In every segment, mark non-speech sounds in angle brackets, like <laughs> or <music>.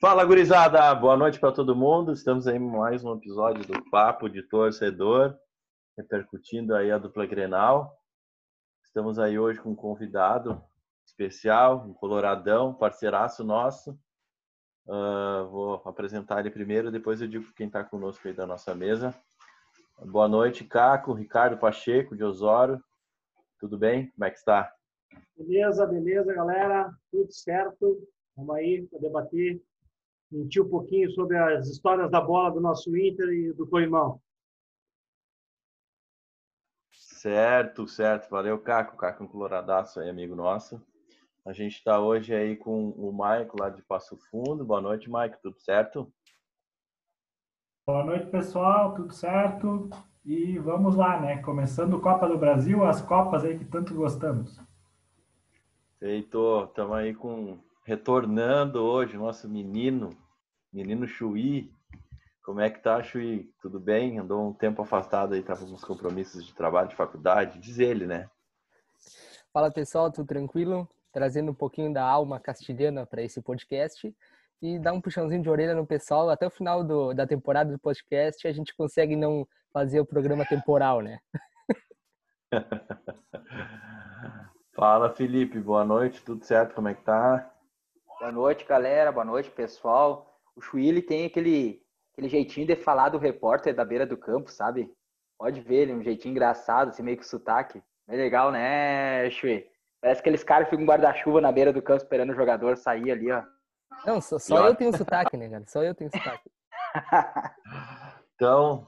Fala, gurizada! Boa noite para todo mundo. Estamos aí em mais um episódio do Papo de Torcedor, repercutindo aí a dupla Grenal. Estamos aí hoje com um convidado especial, um coloradão, parceiraço nosso. Uh, vou apresentar ele primeiro, depois eu digo quem está conosco aí da nossa mesa. Boa noite, Caco, Ricardo Pacheco, de Osório. Tudo bem? Como é que está? Beleza, beleza, galera. Tudo certo. Vamos aí para debater, mentir um pouquinho sobre as histórias da bola do nosso Inter e do Coimão. Certo, certo. Valeu, Caco. Caco é um coloradaço aí, amigo nosso. A gente está hoje aí com o Maico lá de Passo Fundo. Boa noite, Maico. Tudo certo? Boa noite, pessoal. Tudo certo? E vamos lá, né? Começando Copa do Brasil, as Copas aí que tanto gostamos. Feito. Estamos aí com retornando hoje nosso menino, menino Chuí, como é que tá, Chuí? Tudo bem? Andou um tempo afastado aí, tava com uns compromissos de trabalho, de faculdade, diz ele, né? Fala pessoal, tudo tranquilo? Trazendo um pouquinho da alma castilhana para esse podcast e dar um puxãozinho de orelha no pessoal. Até o final do, da temporada do podcast, a gente consegue não fazer o programa temporal, né? <laughs> Fala, Felipe. Boa noite. Tudo certo? Como é que tá? Boa noite, galera. Boa noite, pessoal. O Chuí tem aquele aquele jeitinho de falar do repórter da beira do campo, sabe? Pode ver ele, um jeitinho engraçado, assim, meio que sotaque. É legal, né, Chui? Parece que aqueles caras ficam guarda-chuva na beira do campo esperando o jogador sair ali, ó. Não, só, só eu tenho sotaque, né, cara? Só eu tenho sotaque. <laughs> então,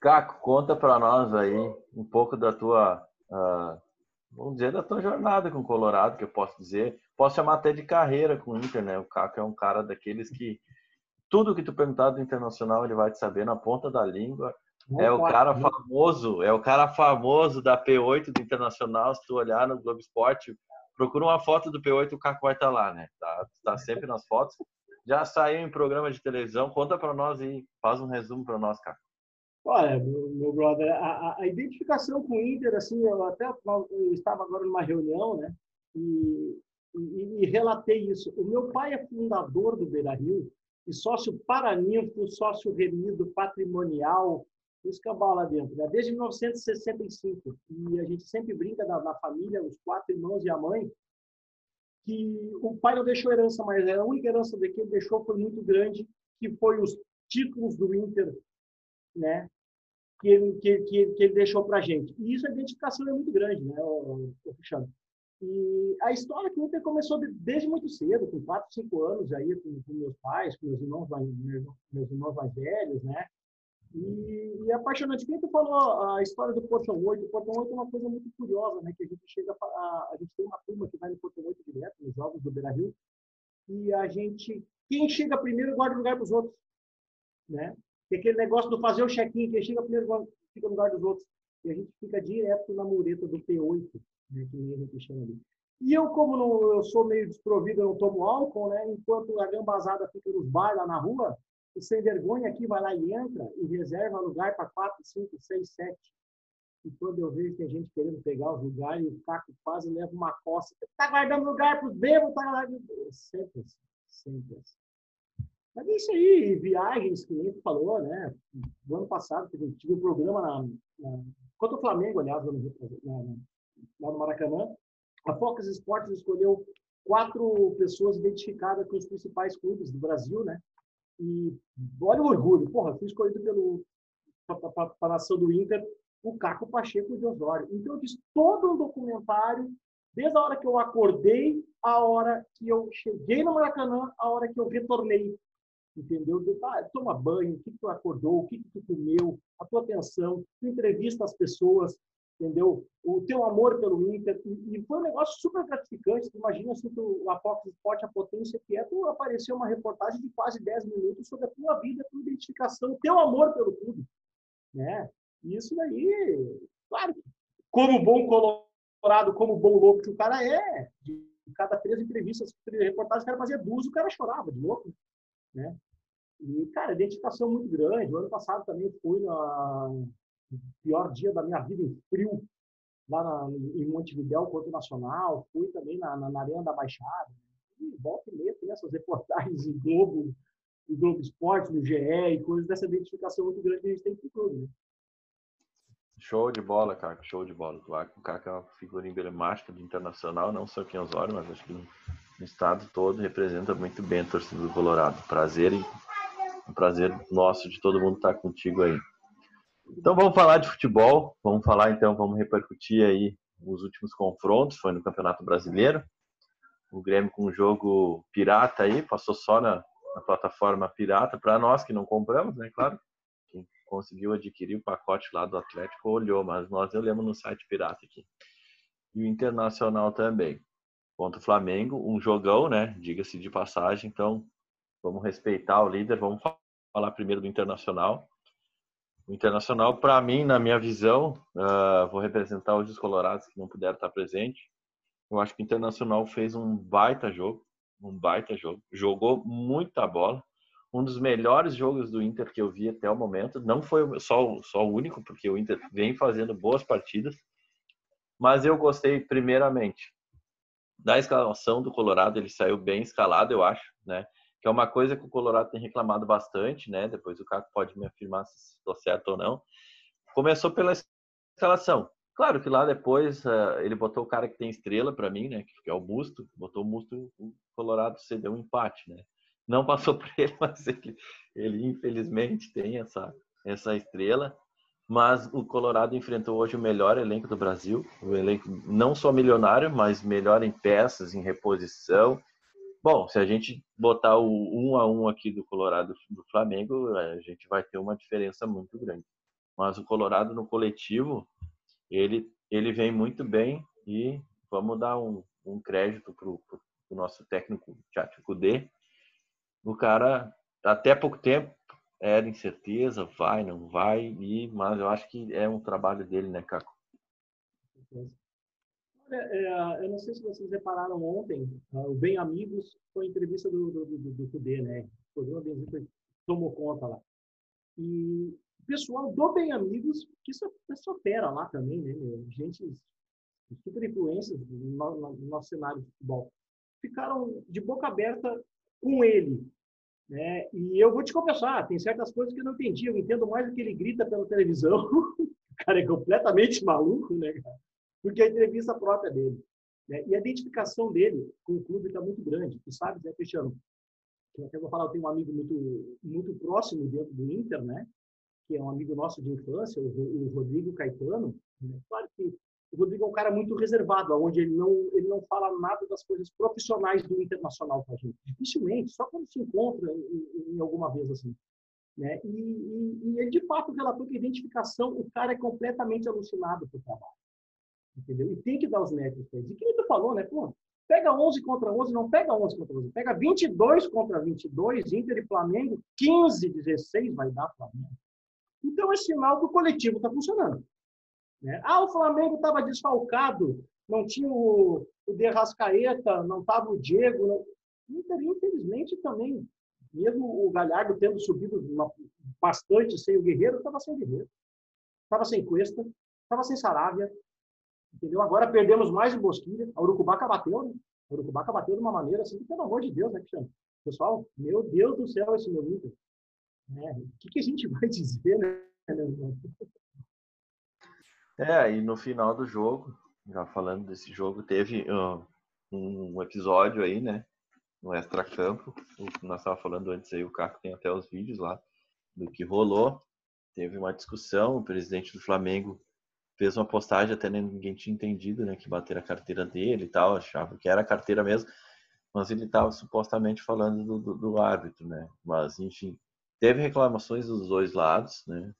Caco, conta pra nós aí um pouco da tua, uh, vamos dizer, da tua jornada com o Colorado, que eu posso dizer. Posso chamar até de carreira com o Inter, né? O Caco é um cara daqueles que tudo que tu perguntar do internacional ele vai te saber na ponta da língua. é o cara famoso, é o cara famoso da P8 do Internacional. Se tu olhar no Globo Esporte, procura uma foto do P8, o Caco vai estar tá lá, né? Tá, tá sempre nas fotos. Já saiu em programa de televisão. Conta para nós e faz um resumo para nós, Caco. Olha, meu brother, a, a, identificação com o Inter, assim, eu até eu estava agora numa reunião, né? E, e, e relatei isso. O meu pai é fundador do Beira Rio e sócio paraninfo, sócio remido patrimonial, isso que é lá dentro, né? desde 1965. E a gente sempre brinca na, na, família, os quatro irmãos e a mãe, que o pai não deixou herança, mas a única herança que ele deixou foi muito grande, que foi os títulos do Inter, né? Que ele, que, que, que ele deixou para a gente. E isso, a identificação é muito grande, né, o, o e a história que o Inter começou desde muito cedo, com 4, 5 anos aí, com, com meus pais, com meus irmãos, meus irmãos mais velhos, né? E, e é apaixonante. Quem tu falou a história do Portão 8? O Portão 8 é uma coisa muito curiosa, né? Que a gente chega a, a gente tem uma turma que vai no Portão 8 direto, nos jogos do Beira-Rio, e a gente, quem chega primeiro guarda lugar para os outros, né? Tem aquele negócio do fazer o check-in, quem chega primeiro fica no lugar dos outros. E a gente fica direto na mureta do P8, né, que a gente chama ali. E eu, como não, eu sou meio desprovido, eu não tomo álcool, né? Enquanto a gambazada fica nos bares lá na rua, o sem vergonha aqui vai lá e entra e reserva lugar para 4, 5, 6, 7. E quando eu vejo que tem gente querendo pegar os lugares, o Caco quase leva uma costa. Tá guardando lugar para os bêbados, tá lá. Sempre assim, sempre assim. Mas é isso aí, viagens, que nem tu falou, né? No ano passado, tive um programa na, na contra o Flamengo, aliás, lá no Maracanã, a Focus Esportes escolheu quatro pessoas identificadas com os principais clubes do Brasil, né? E olha o orgulho, porra, fui escolhido pelo para a nação do Inter, o Caco Pacheco de Osório. Então eu fiz todo um documentário desde a hora que eu acordei, a hora que eu cheguei no Maracanã, a hora que eu retornei. Entendeu? De, ah, toma banho, o que, tu acordou, o que, tu comeu, a tua atenção, tu entrevista as pessoas, entendeu? O teu amor pelo Inter. E, foi um negócio super gratificante. Tu imagina se tu, a Fox Sport, a potência que é, tu apareceu uma reportagem de quase 10 minutos sobre a tua vida, tua identificação, o teu amor pelo clube. Né? E isso daí, claro, como bom colorado, como bom louco que o cara é, de cada três entrevistas, três reportagens, o cara fazia duas, o cara chorava de louco. Né? E, cara, identificação muito grande. O ano passado também fui na, pior dia da minha vida em frio, lá na, em Montevidéu, Porto Nacional, fui também na, na, na Arena da Baixada. E volta e meia tem essas reportagens em Globo, no Globo Esporte, no GE e coisas dessa identificação muito grande que a gente tem com o clube. Né? Show de bola, cara, show de bola. O Caco é uma figura emblemática do Internacional, não só aqui em Osório, mas acho que no, estado todo representa muito bem a torcida do Colorado. Prazer e um prazer nosso de todo mundo estar contigo aí. Então vamos falar de futebol, vamos falar então, vamos repercutir aí os últimos confrontos, foi no Campeonato Brasileiro. O Grêmio com um jogo pirata aí, passou só na, na plataforma pirata, para nós que não compramos, né, claro. Quem conseguiu adquirir o pacote lá do Atlético olhou, mas nós olhamos no site pirata aqui. E o Internacional também. Contra o Flamengo, um jogão, né? Diga-se de passagem, então vamos respeitar o líder, vamos falar primeiro do Internacional. O Internacional, para mim, na minha visão, uh, vou representar hoje os colorados que não puderam estar presentes. Eu acho que o Internacional fez um baita jogo, um baita jogo. Jogou muita bola. Um dos melhores jogos do Inter que eu vi até o momento. Não foi só, só o único, porque o Inter vem fazendo boas partidas. Mas eu gostei, primeiramente, da escalação do Colorado. Ele saiu bem escalado, eu acho, né? que é uma coisa que o Colorado tem reclamado bastante, né? Depois o Caco pode me afirmar se estou certo ou não. Começou pela escalação. Claro que lá depois uh, ele botou o cara que tem estrela para mim, né? Que é o Musto. Botou o Musto, o Colorado cedeu um empate, né? Não passou <laughs> por ele, mas ele, ele infelizmente tem essa, essa estrela. Mas o Colorado enfrentou hoje o melhor elenco do Brasil. O elenco não só milionário, mas melhor em peças, em reposição Bom, se a gente botar o um a um aqui do Colorado do Flamengo, a gente vai ter uma diferença muito grande. Mas o Colorado no coletivo, ele, ele vem muito bem e vamos dar um, um crédito para o nosso técnico Tchatcho D. O cara, até pouco tempo, era incerteza, vai, não vai, e, mas eu acho que é um trabalho dele, né, Caco? É, eu não sei se vocês repararam ontem, uh, o Bem Amigos foi a entrevista do, do, do, do Cudê, né? O programa Bem tomou conta lá. E o pessoal do Bem Amigos, que isso, isso opera lá também, né? Meu? Gente super influências no, no, no nosso cenário de futebol, ficaram de boca aberta com ele. Né? E eu vou te confessar, tem certas coisas que eu não entendi. Eu entendo mais do que ele grita pela televisão. <laughs> o cara é completamente maluco, né, cara? porque a entrevista própria dele. Né? E a identificação dele com o clube está muito grande. Tu sabes, né, Cristiano? Eu até vou falar, eu tenho um amigo muito, muito próximo dentro do Inter, né? Que é um amigo nosso de infância, o, Rodrigo Caetano. Né? Claro que o Rodrigo é um cara muito reservado, onde ele não, ele não fala nada das coisas profissionais do Internacional com a gente. Dificilmente, só quando se encontra em, em alguma vez assim. Né? E, e, e, ele, de fato, relatou que a identificação, o cara é completamente alucinado pelo trabalho entendeu? E tem que dar os méritos para eles. E que tu falou, né? Pô, pega 11 contra 11, não pega 11 contra 11, pega 22 contra 22, Inter e Flamengo, 15, 16 vai dar Flamengo. Então é sinal que o coletivo está funcionando. Né? Ah, o Flamengo estava desfalcado, não tinha o, o Derrascaeta, não estava o Diego. Não... Inter, infelizmente, também, mesmo o Galhardo tendo subido bastante sem o Guerreiro, estava sem Guerreiro. Estava sem Cuesta, estava sem Saravia, Entendeu? Agora perdemos mais o Bosquilha. A Urucubaca bateu, né? A Urucubaca bateu de uma maneira assim, pelo amor de Deus, né, Cristiano? Pessoal, meu Deus do céu, esse meu Inter. É, o que, que, a gente <laughs> vai dizer, né? É, e no final do jogo, já falando desse jogo, teve uh, um episódio aí, né? No extra-campo. Nós estávamos falando antes aí, o Caco tem até os vídeos lá do que rolou. Teve uma discussão, o presidente do Flamengo fez uma postagem, até ninguém tinha entendido, né, que bateram a carteira dele e tal, achava que era a carteira mesmo, mas ele estava supostamente falando do, do, do, árbitro, né, mas enfim, teve reclamações dos dois lados, né,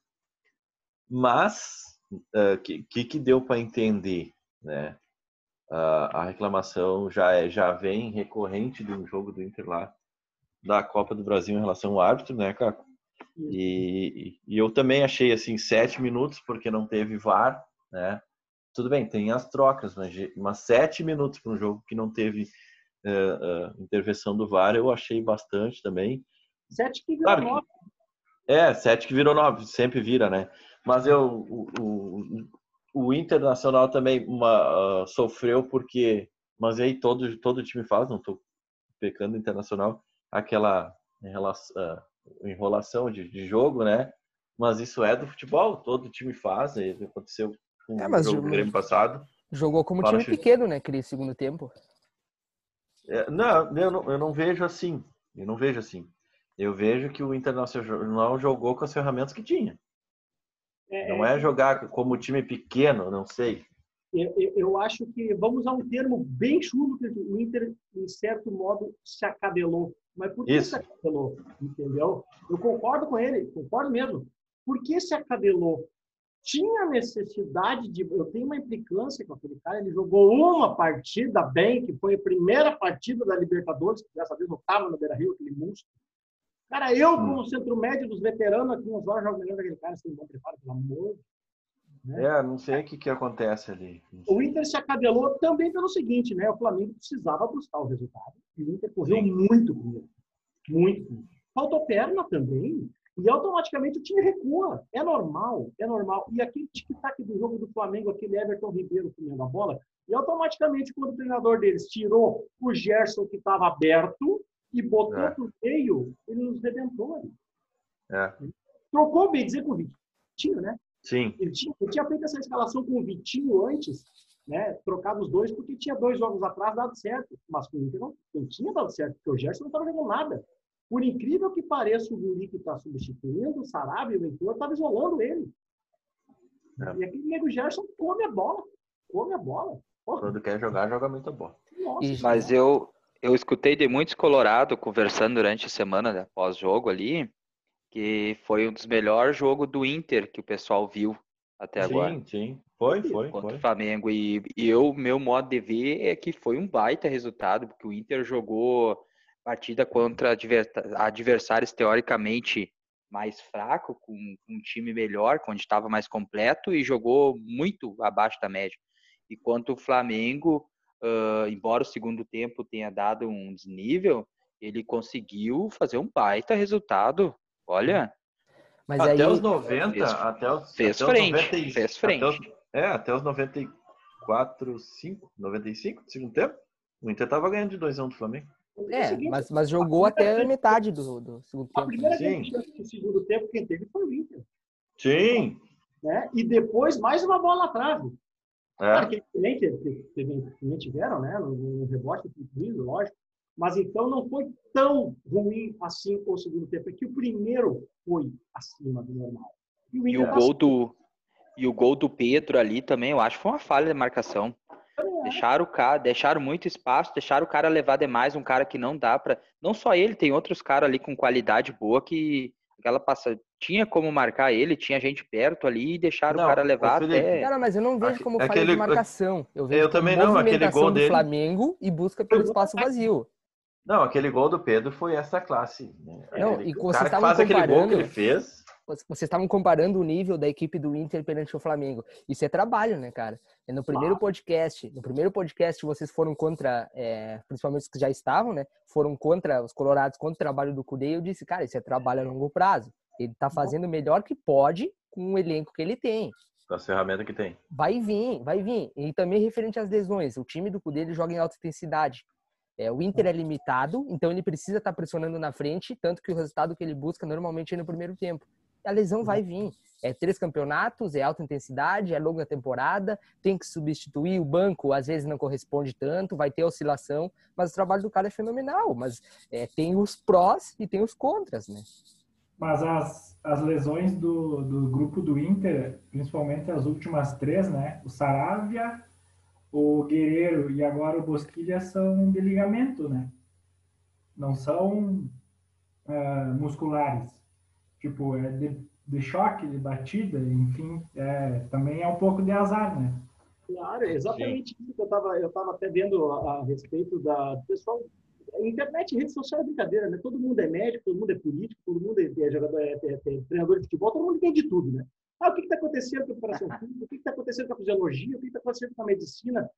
mas uh, eh, que, que deu para entender, né, uh, a reclamação já é já vem recorrente de um jogo do Inter lá da Copa do Brasil em relação ao árbitro, né, Caco? E, e, eu também achei assim sete minutos porque não teve VAR, né? Tudo bem, tem as trocas, mas, mas sete minutos para um jogo que não teve uh, uh, intervenção do VAR, eu achei bastante também. Sete que virou claro nove. é, sete que virou nove, sempre vira, né? Mas eu, o, o, o Internacional também uma, uh, sofreu porque, mas aí todo, todo time faz, não estou pecando Internacional, aquela enrolação, enrolação de, de jogo, né? Mas isso é do futebol, todo time faz, aconteceu com é, o jogo Grêmio passado. Jogou como time pequeno, né? Aquele segundo tempo. É, não, eu não, eu não vejo assim. Eu não vejo assim. Eu vejo que o Internacional jogou com as ferramentas que tinha. É, não é, é jogar como time pequeno, não sei. Eu, eu, acho que vamos a um termo bem chulo que o Inter, em certo modo, se acabelou. Mas por que Isso. se acabelou? Entendeu? Eu concordo com ele, concordo mesmo. Por que se acabelou? Tinha necessidade de. Eu tenho uma implicância com aquele cara. Ele jogou uma partida bem, que foi a primeira partida da Libertadores, que dessa vez não estava no Beira Rio, aquele monstro. Cara, eu, como centro médio dos veteranos, aqui uns horas jogo melhor daquele cara, sem bom preparo, pelo amor né? É, não sei o que, que acontece ali. O Inter se acabelou também pelo seguinte, né? O Flamengo precisava buscar o resultado. E o Inter correu Sim. muito com ele. Muito. Faltou perna também. E automaticamente o time recua. É normal, é normal. E aquele tic-tac do jogo do Flamengo, aquele Everton Ribeiro comendo a bola, e automaticamente, quando o treinador deles tirou o Gerson, que estava aberto, e botou é. pro meio, ele nos redentou ali. É. Trocou bem dizer com o Vitinho, né? Sim. Ele tinha, ele tinha feito essa escalação com o Vitinho antes, né? Trocado os dois, porque tinha dois jogos atrás dado certo. Mas com o Inter não, não tinha dado certo, porque o Gerson não estava jogando nada. Por incrível que pareça, o Guri que está substituindo, o Sarabia, o Heitor, estava isolando ele. É. E aquele nego Gerson come a bola. Come a bola. Porra. Quando quer jogar, joga muito bola. Nossa, Mas eu, eu escutei de muitos Colorado conversando durante a semana né, pós-jogo ali, que foi um dos melhores jogos do Inter que o pessoal viu até sim, agora. Sim, sim. Foi, foi. Contra foi. o Flamengo. E, e eu, meu modo de ver é que foi um baita resultado, porque o Inter jogou partida contra adversários teoricamente mais fracos, com, com, um time melhor, onde estava mais completo, e jogou muito abaixo da média. Enquanto o Flamengo, uh, embora o segundo tempo tenha dado um desnível, ele conseguiu fazer um baita resultado Olha. Mas até aí, os 90, fez, até os, fez até frente, os 90, fez frente. Até os, é, até os 94, 5, 95 segundo tempo, o Inter tava ganhando de 2 x 1 do Flamengo. É, mas, mas jogou até a metade do, do segundo tempo. A primeira Sim. vez do segundo tempo quem teve foi o Inter. Sim. Né? E depois mais uma bola atrás. É. Claro que também, também tiveram, né? No, no rebote, lógico. Mas então não foi tão ruim assim o segundo tempo. É que o primeiro foi acima do normal. E o, e o gol do e o gol do Pedro ali também, eu acho que foi uma falha de marcação. Deixaram o cara, deixaram muito espaço, deixaram o cara levar demais, um cara que não dá para, não só ele, tem outros caras ali com qualidade boa que aquela passa tinha como marcar ele, tinha gente perto ali e deixaram não, o cara levar até. Cara, mas eu não vejo como falha de marcação. Eu vejo eu como também não, aquele gol do dele... Flamengo e busca pelo espaço vazio. Não, aquele gol do Pedro foi essa classe. Né? Não, aquele, e vocês estavam faz comparando, aquele gol que ele fez. Vocês estavam comparando o nível da equipe do Inter perante o Flamengo. Isso é trabalho, né, cara? É no primeiro podcast, no primeiro podcast vocês foram contra, é, principalmente os que já estavam, né? Foram contra os colorados, contra o trabalho do Cudê. Eu disse, cara, isso é trabalho a longo prazo. Ele tá fazendo o melhor que pode com o elenco que ele tem. Com as ferramentas que tem. Vai vir, vai vir. E também referente às lesões. O time do Cudê ele joga em alta intensidade. É, o Inter é limitado, então ele precisa estar tá pressionando na frente, tanto que o resultado que ele busca normalmente é no primeiro tempo. A lesão vai vir. É três campeonatos, é alta intensidade, é longa temporada, tem que substituir o banco, às vezes não corresponde tanto, vai ter oscilação, mas o trabalho do cara é fenomenal. Mas é, tem os prós e tem os contras, né? Mas as, as lesões do, do grupo do Inter, principalmente as últimas três, né? O Saravia, o Guerreiro e agora o Bosquilha são de ligamento, né? Não são uh, musculares. Tipo, é de, de, choque, de batida, enfim, é, também é um pouco de azar, né? Claro, exatamente Sim. isso que eu estava eu tava até vendo a, a respeito da pessoal. internet, rede social é brincadeira, né? Todo mundo é médico, todo mundo é político, todo mundo é, é jogador, é, é, é treinador de futebol, todo mundo tem de tudo, né? Ah, o que está acontecendo com a operação <laughs> física? O que está acontecendo com a fisiologia? O que está acontecendo com a medicina?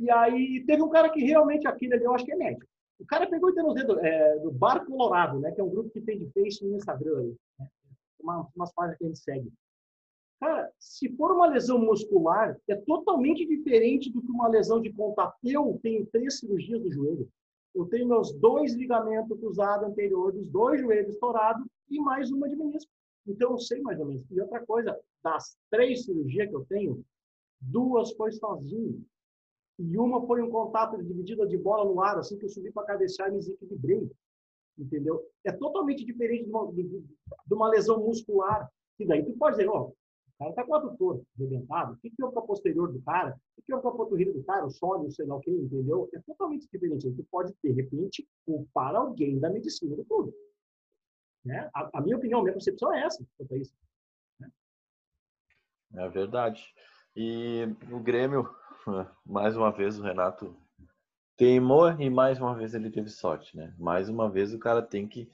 E aí teve um cara que realmente, aquele ali, eu acho que é médico. O cara pegou e tem nos dedos é, do Bar Colorado, né? Que é um grupo que tem de Face no Instagram. Né? Uma, umas páginas que a gente segue. Cara, se for uma lesão muscular, é totalmente diferente do que uma lesão de contato. Eu tenho três cirurgias do joelho. eu tenho meus dois ligamentos cruzados anteriores, dois joelhos estourados e mais uma de menisco. Então, eu sei mais ou menos. E outra coisa, das três cirurgias que eu tenho, duas foi sozinho. E uma foi um contato de dividida de bola no ar, assim que eu subi para cabecear e me desequilibrei. Entendeu? É totalmente diferente de uma, de, de uma lesão muscular. E daí tu pode dizer, ó, oh, o cara tá com o adutor arrebentado, o que que é o posterior do cara? O que é o panturrilha do cara? O sólido, sei lá o que, entendeu? É totalmente diferente. Tu pode, de repente, culpar alguém da medicina do clube. Né? A, a, minha opinião, a minha percepção é essa quanto a isso. Né? É verdade. E o Grêmio, <laughs> mais uma vez, o Renato teimou e mais uma vez ele teve sorte, né? Mais uma vez o cara tem que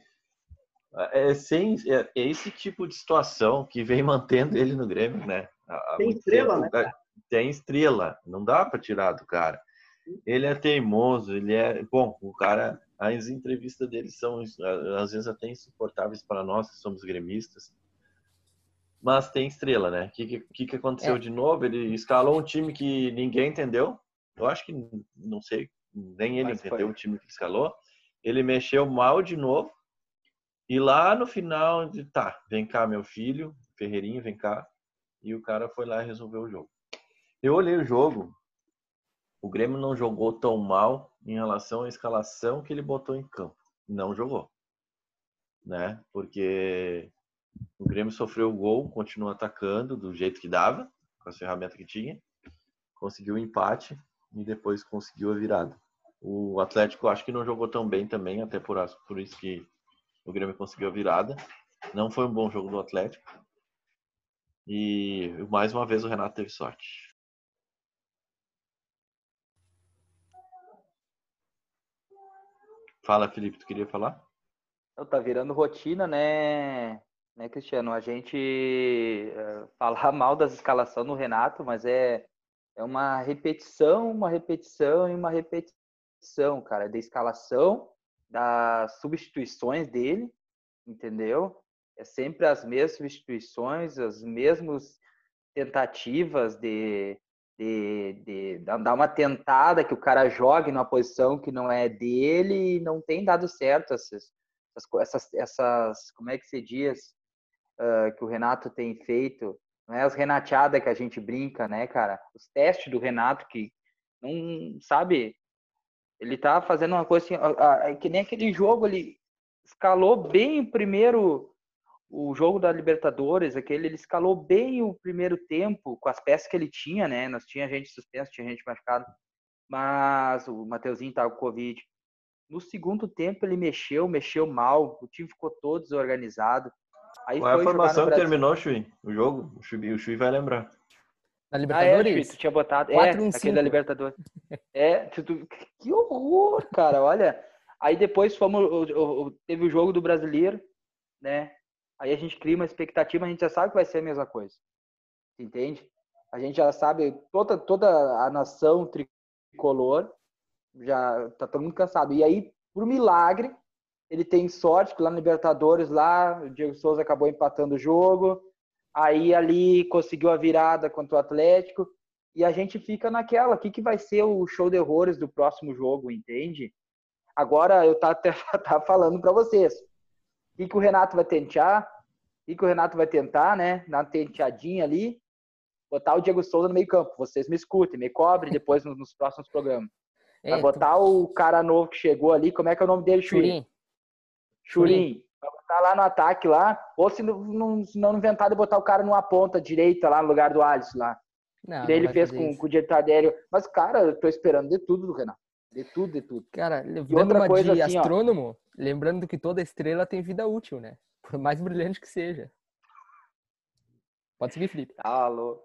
é, sem, é, é esse tipo de situação que vem <laughs> mantendo ele no Grêmio, né? Há tem estrela, tempo, né? Tem estrela, não dá para tirar do cara. Ele é teimoso, ele é bom. O cara, as entrevistas dele são às vezes até insuportáveis para nós que somos gremistas. Mas tem estrela, né? O que, que, que aconteceu é. de novo? Ele escalou um time que ninguém entendeu. Eu acho que não sei, nem ele Mas entendeu foi. o time que escalou. Ele mexeu mal de novo e lá no final, tá, vem cá, meu filho, Ferreirinho, vem cá. E o cara foi lá e resolveu o jogo. Eu olhei o jogo, o Grêmio não jogou tão mal em relação à escalação que ele botou em campo. Não jogou. Né? Porque o Grêmio sofreu o gol, continua atacando do jeito que dava, com a ferramenta que tinha. Conseguiu o empate e depois conseguiu a virada. O Atlético acho que não jogou tão bem também, até por, por isso que o Grêmio conseguiu a virada. Não foi um bom jogo do Atlético. E mais uma vez o Renato teve sorte. Fala, Felipe, tu queria falar? Tá virando rotina, né, né, Cristiano? A gente uh, falar <laughs> mal das escalações no Renato, mas é, é uma repetição, uma repetição e uma repetição, cara, da escalação das substituições dele, entendeu? É sempre as mesmas substituições, as mesmas tentativas de, de, de, dar uma tentada que o cara jogue numa posição que não é dele e não tem dado certo essas, essas, essas como é que se diz, uh, que o Renato tem feito, não é as renateadas que a gente brinca, né, cara? Os testes do Renato que não, sabe, ele tá fazendo uma coisa assim, que nem aquele jogo, ele escalou bem o primeiro, o jogo da Libertadores, aquele, ele escalou bem o primeiro tempo com as peças que ele tinha, né? Nós tinha gente suspensa, tinha gente machucada, mas o Mateuzinho tava com Covid. No segundo tempo ele mexeu, mexeu mal, o time ficou todo desorganizado. Aí Qual é a formação que terminou, Chui? O jogo? O Chui, o Chui vai lembrar. Na Libertadores? Ah, é, tu tinha botado. 4, é, aquele da Libertadores. é, tu, que horror, cara. Olha. Aí depois fomos. Teve o jogo do brasileiro, né? Aí a gente cria uma expectativa, a gente já sabe que vai ser a mesma coisa. Entende? A gente já sabe, toda, toda a nação tricolor já tá todo mundo cansado. E aí, por milagre, ele tem sorte que lá no Libertadores, lá, o Diego Souza acabou empatando o jogo aí ali conseguiu a virada contra o Atlético e a gente fica naquela, o que, que vai ser o show de horrores do próximo jogo, entende? Agora eu tá <laughs> tá falando para vocês, o que, que o Renato vai tentar, o que, que o Renato vai tentar, né, na tenteadinha ali, botar o Diego Souza no meio campo, vocês me escutem, me cobrem depois nos, nos próximos programas. <laughs> É, vai botar tu... o cara novo que chegou ali, como é que é o nome dele? Churim. Churim. Vai botar lá no ataque lá, ou se não, se não inventar de botar o cara numa ponta direita lá no lugar do Alisson lá. Não, que ele fez com, com, o direito adéreo. Mas, cara, eu tô esperando de tudo do Renato. De tudo, de tudo. Cara, lembrando uma coisa de assim, astrônomo, ó, lembrando que toda estrela tem vida útil, né? Por mais brilhante que seja. Pode seguir, Felipe. Alô.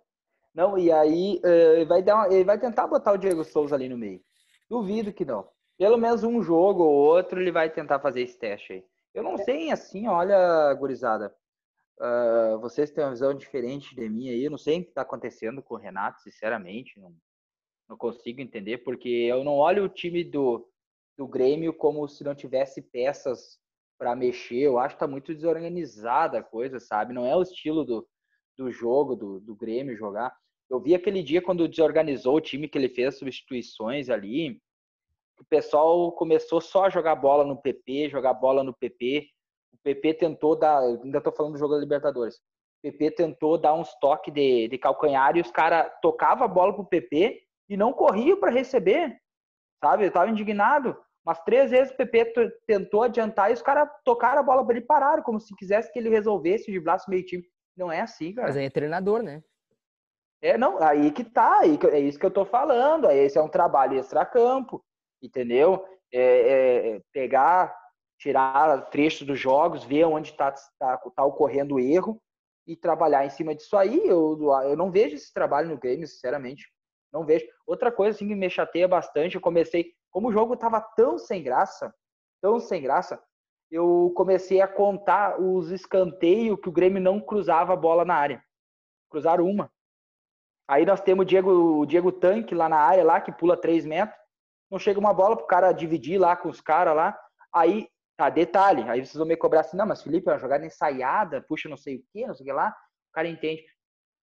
Não, e aí ele, vai dar ele vai tentar botar o Diego Souza ali no meio. Duvido que não. Pelo menos um jogo ou outro ele vai tentar fazer esse teste aí. Eu não sei, assim, olha, gurizada, uh, vocês têm uma visão diferente de mim aí, eu não sei o que está acontecendo com o Renato, sinceramente, não, não consigo entender, porque eu não olho o time do, do Grêmio como se não tivesse peças para mexer, eu acho que está muito desorganizada a coisa, sabe? Não é o estilo do, do jogo, do, do Grêmio jogar. Eu vi aquele dia quando desorganizou o time que ele fez substituições ali, o pessoal começou só a jogar bola no PP, jogar bola no PP. O PP tentou dar, ainda estou falando do jogo da Libertadores. O PP tentou dar uns toques de, de calcanhar e os caras tocavam a bola pro PP e não corriam para receber, sabe? Eu tava indignado. Mas três vezes o PP tentou adiantar e os caras tocaram a bola para ele e pararam, como se quisesse que ele resolvesse de braço meio time. Não é assim, cara. Mas aí é treinador, né? É, não, aí que tá, aí que, é isso que eu tô falando. Esse é um trabalho extra-campo, entendeu? É, é, é, pegar, tirar trechos dos jogos, ver onde está tá, tá ocorrendo o erro e trabalhar em cima disso aí. Eu, eu não vejo esse trabalho no Grêmio, sinceramente. Não vejo. Outra coisa assim, que me chateia bastante, eu comecei, como o jogo tava tão sem graça, tão sem graça, eu comecei a contar os escanteios que o Grêmio não cruzava a bola na área. Cruzaram uma. Aí nós temos o Diego, o Diego Tanque lá na área, lá, que pula 3 metros. Não chega uma bola pro cara dividir lá com os caras lá. Aí, tá, detalhe. Aí vocês vão me cobrar assim, não, mas Felipe, é uma jogada ensaiada, puxa não sei o quê, não sei o que lá. O cara entende.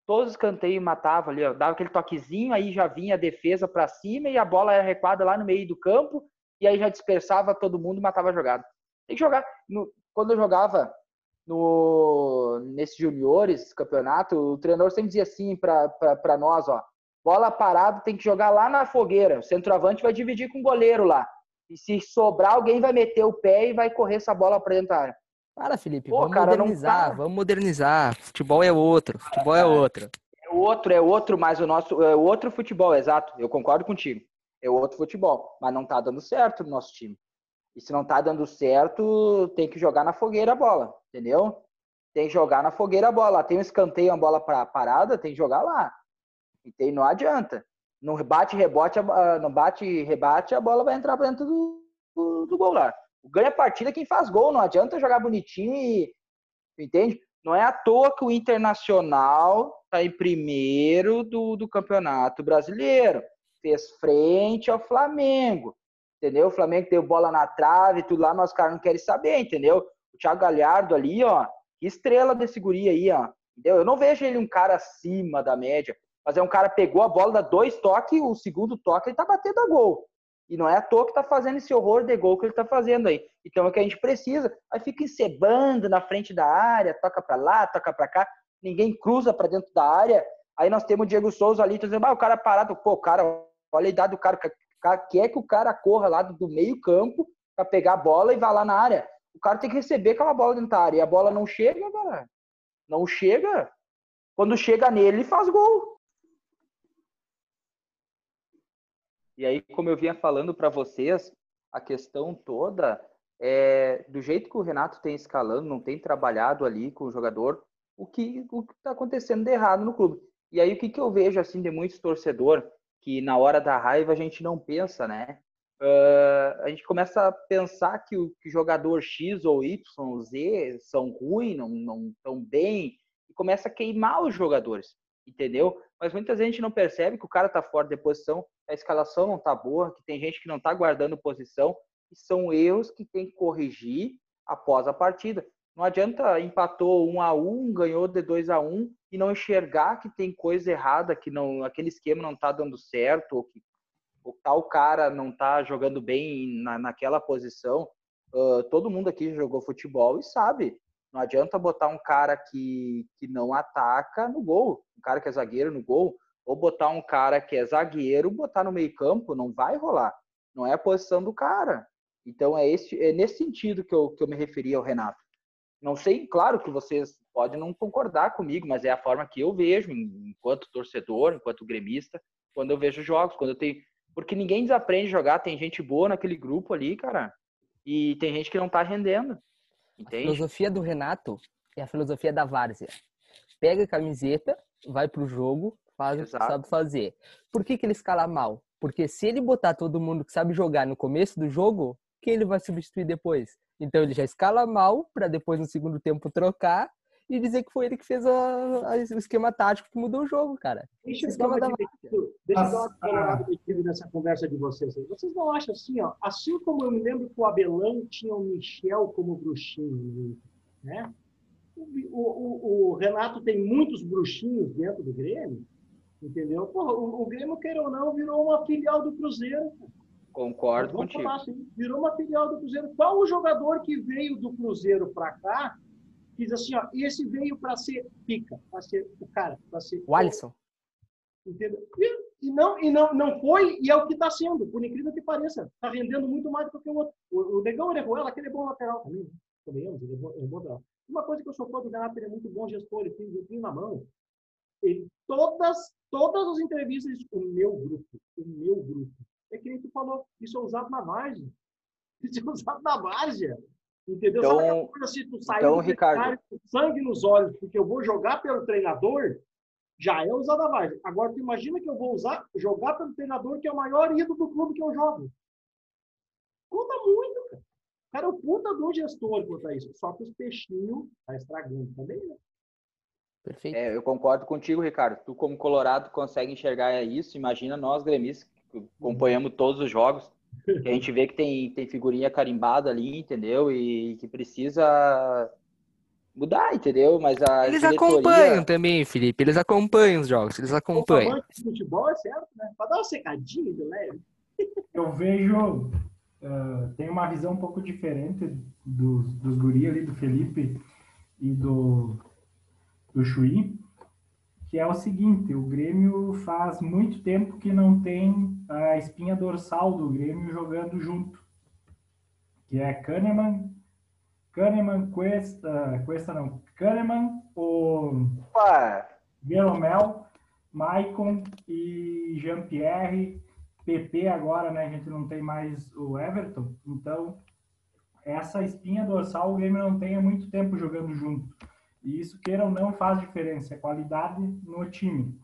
Todos os escanteios matava ali, ó, dava aquele toquezinho, aí já vinha a defesa para cima e a bola era recuada lá no meio do campo, e aí já dispersava todo mundo matava a jogada. Tem que jogar. No, quando eu jogava no nesses juniores, campeonato, o treinador sempre dizia assim para nós, ó, bola parada tem que jogar lá na fogueira, o centroavante vai dividir com o goleiro lá. E se sobrar, alguém vai meter o pé e vai correr essa bola para dentro da área. Para, Felipe, Pô, vamos cara, modernizar, vamos modernizar. Futebol é outro, futebol é outro. É outro, é outro, mas o nosso é outro futebol, exato. Eu concordo contigo. É outro futebol, mas não tá dando certo no nosso time. E se não tá dando certo, tem que jogar na fogueira a bola, entendeu? Tem que jogar na fogueira a bola. Tem um escanteio, uma bola pra, parada, tem que jogar lá. E tem, não adianta. No bate rebote, no bate rebate, a bola vai entrar dentro do, do, do gol lá. Ganha a partida quem faz gol, não adianta jogar bonitinho e. Entende? Não é à toa que o Internacional tá em primeiro do, do Campeonato Brasileiro. Fez frente ao Flamengo entendeu? O Flamengo deu bola na trave, tudo lá, mas os caras não querem saber, entendeu? O Thiago Galhardo ali, ó, que estrela desse guri aí, ó. Entendeu? Eu não vejo ele um cara acima da média, mas é um cara pegou a bola, dá dois toques, o segundo toque ele tá batendo a gol. E não é à toa que tá fazendo esse horror de gol que ele tá fazendo aí. Então é o que a gente precisa. Aí fica encebando na frente da área, toca para lá, toca para cá, ninguém cruza para dentro da área. Aí nós temos o Diego Souza ali, tá dizendo, ah, o cara parado, pô, o cara, olha a idade do cara, quer que o cara corra lá do meio campo para pegar a bola e vá lá na área. O cara tem que receber aquela bola dentro da área. E a bola não chega, cara. Não chega. Quando chega nele, ele faz gol. E aí, como eu vinha falando para vocês, a questão toda é do jeito que o Renato tem escalando, não tem trabalhado ali com o jogador, o que o está acontecendo de errado no clube. E aí, o que, que eu vejo assim de muitos torcedor que na hora da raiva a gente não pensa, né? Uh, a gente começa a pensar que o que jogador X ou Y, Z são ruins, não, não estão bem, e começa a queimar os jogadores, entendeu? Mas muitas vezes a gente não percebe que o cara tá fora de posição, a escalação não tá boa, que tem gente que não tá guardando posição, e são erros que tem que corrigir após a partida. Não adianta empatou um a um, ganhou de 2 a 1 um, e não enxergar que tem coisa errada, que não aquele esquema não está dando certo, ou que o tal cara não está jogando bem na, naquela posição. Uh, todo mundo aqui jogou futebol e sabe. Não adianta botar um cara que, que não ataca no gol, um cara que é zagueiro no gol, ou botar um cara que é zagueiro, botar no meio campo, não vai rolar. Não é a posição do cara. Então é, esse, é nesse sentido que eu, que eu me referi ao Renato. Não sei, claro que vocês podem não concordar comigo, mas é a forma que eu vejo, enquanto torcedor, enquanto gremista, quando eu vejo jogos, quando eu tenho. Porque ninguém desaprende a jogar, tem gente boa naquele grupo ali, cara, e tem gente que não tá rendendo. Entende? A filosofia do Renato é a filosofia da várzea. Pega a camiseta, vai pro jogo, faz Exato. o que sabe fazer. Por que, que ele escala mal? Porque se ele botar todo mundo que sabe jogar no começo do jogo, quem ele vai substituir depois? Então ele já escala mal para depois no segundo tempo trocar e dizer que foi ele que fez a, a, o esquema tático que mudou o jogo, cara. Deixa eu dar uma deixa eu dar uma nessa conversa de vocês. Vocês não acham assim, ó? Assim como eu me lembro que o Abelão tinha o Michel como bruxinho, né? O, o, o, Renato tem muitos bruxinhos dentro do Grêmio, entendeu? Porra, o, o Grêmio, queira ou não, virou uma filial do Cruzeiro. Concordo Vamos contigo. falar assim, virou uma filial do Cruzeiro. Qual o jogador que veio do Cruzeiro para cá diz assim, ó, esse veio para ser pica, para ser o cara, para ser O Alisson. Entendeu? E, e não, e não, não foi, e é o que está sendo, por incrível que pareça. Está rendendo muito mais do que o outro. O, o Negão Orejuela, aquele é bom lateral também. né? Convenhamos, ele é bom, ele é bom lateral. Uma coisa que eu sou fã do Renato, ele é muito bom gestor, ele tem o na mão. Ele, todas, todas as entrevistas, o meu grupo, o meu grupo. É que nem tu falou, isso é usado na várzea. <laughs> Isso é usado na várzea. Entendeu? Então- Sabe coisa assim, tu saiu então, do Ricardo- com sangue nos olhos, porque eu vou jogar pelo treinador, já é usar da várzea. Agora, tu imagina que eu vou usar, jogar pelo treinador que é o maior ídolo do clube que eu jogo. Conta muito, cara. O cara é o puta do gestor quanto a isso. Só que os peixinhos tá estragando também, né? Perfeito. É, eu concordo contigo, Ricardo. Tu, como Colorado, consegue enxergar isso. Imagina nós, gremistas, que acompanhamos todos os jogos, que a gente vê que tem, tem figurinha carimbada ali, entendeu? E que precisa mudar, entendeu? Mas a Eles diretoria- acompanham também, Felipe. Eles acompanham os jogos. Eles O acompanham. de futebol é certo, né? Pra dar uma secadinha de leve. <laughs> Eu vejo, ah, tem uma visão um pouco diferente dos, dos guri ali, do Felipe e do, do Chuí, que é o seguinte, o Grêmio faz muito tempo que não tem a espinha dorsal do Grêmio jogando junto, que é Kahneman, Kahneman, Cuesta, Cuesta não, Kahneman, o! Veromel, Maicon e Jean-Pierre, PP agora, né? A gente não tem mais o Everton, então essa espinha dorsal o Grêmio não tem há muito tempo jogando junto. E isso, queira ou não, faz diferença, é qualidade no time.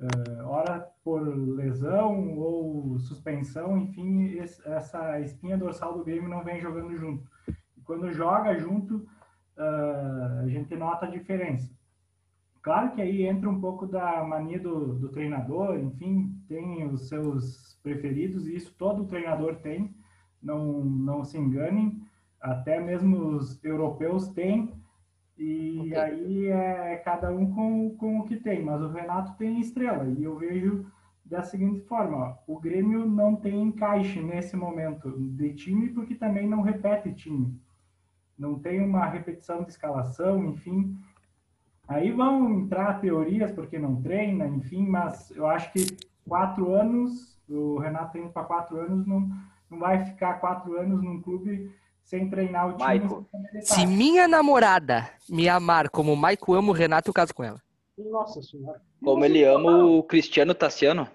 Eh, ora por lesão ou suspensão, enfim, esse- essa espinha dorsal do Grêmio não vem jogando junto. E quando joga junto, ah, a gente nota a diferença. Claro que aí entra um pouco da mania do, do treinador, enfim, tem os seus preferidos, e isso todo treinador tem, não, não se enganem, até mesmo os europeus têm, e Ok. aí é cada um com, com o que tem, mas o Renato tem estrela, e eu vejo da seguinte forma, ó, o Grêmio não tem encaixe nesse momento de time, porque também não repete time, não tem uma repetição de escalação, enfim, Aí vão entrar teorias porque não treina, enfim, mas eu acho que quatro anos, o Renato indo para quatro anos, não, não vai ficar quatro anos num clube sem treinar o time. Maico. Se minha namorada me amar como o Maico ama o Renato, eu caso com ela. Nossa senhora. Como ele ama o Cristiano Tassiano.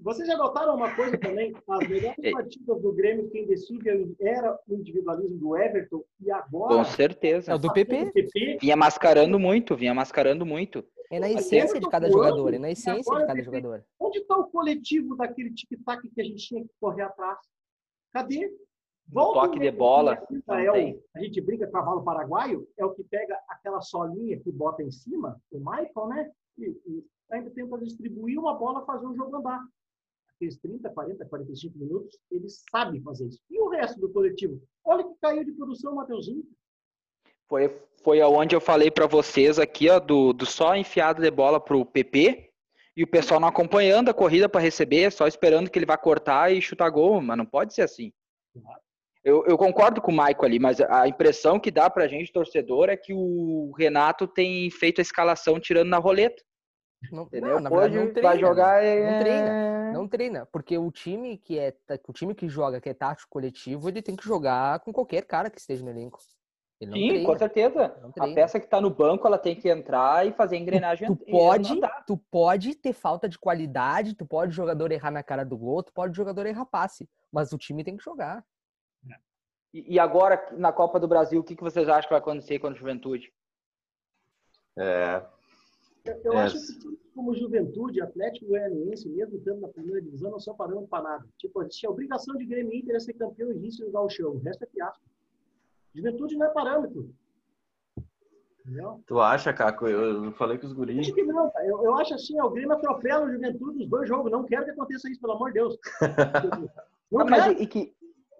Vocês já notaram uma coisa também? As melhores Ei. partidas do Grêmio, quem decide era o individualismo do Everton, e agora. Com certeza. É o do PP. do PP Vinha mascarando muito, vinha mascarando muito. É na essência de cada jogador. É na essência de cada jogador. Onde está o coletivo daquele tic-tac que a gente tinha que correr atrás? Cadê? No toque de bola, é o- a gente brinca cavalo paraguaio, é o que pega aquela solinha que bota em cima, o Michael, né? E, e ainda tenta distribuir uma bola, fazer o jogo andar. Aqueles 30, 40, 45 minutos, eles sabem fazer isso. E o resto do coletivo? Olha que caiu de produção, Mateuzinho. Foi, foi aonde eu falei pra vocês aqui, ó, do, do só enfiada de bola pro PP e o pessoal não acompanhando a corrida para receber, só esperando que ele vá cortar e chutar gol, mas não pode ser assim. Eu, eu concordo com o Maico ali, mas a impressão que dá pra gente, torcedor, é que o Renato tem feito a escalação tirando na roleta. Não, não, na verdade, não treina. vai jogar é... Não treina. Não treina, porque o time que é o time que joga, que é tático coletivo, ele tem que jogar com qualquer cara que esteja no elenco. Sim, treina. com certeza. A peça que tá no banco, ela tem que entrar e fazer a engrenagem Tu e pode, tu pode ter falta de qualidade, tu pode jogador errar na cara do gol, tu pode jogador errar passe, mas o time tem que jogar. E e agora, na Copa do Brasil, o que que vocês acham que vai acontecer com a Juventude? É, Eu, eu É. acho que como Juventude, Atlético Goianiense, mesmo estando na primeira divisão, não são parando para nada. Tipo, a obrigação de Grêmio e Inter é ser campeão e isso jogar o chão. O resto é fiasco. Juventude não é parâmetro. Entendeu? tu acha, Caco? Eu falei com os guris. Acho que não, cara. Eu, eu acho assim, o Grêmio atropela o Juventude nos dois jogos. Não quero que aconteça isso, pelo amor de Deus. <laughs> Não Ah, mas e, e que,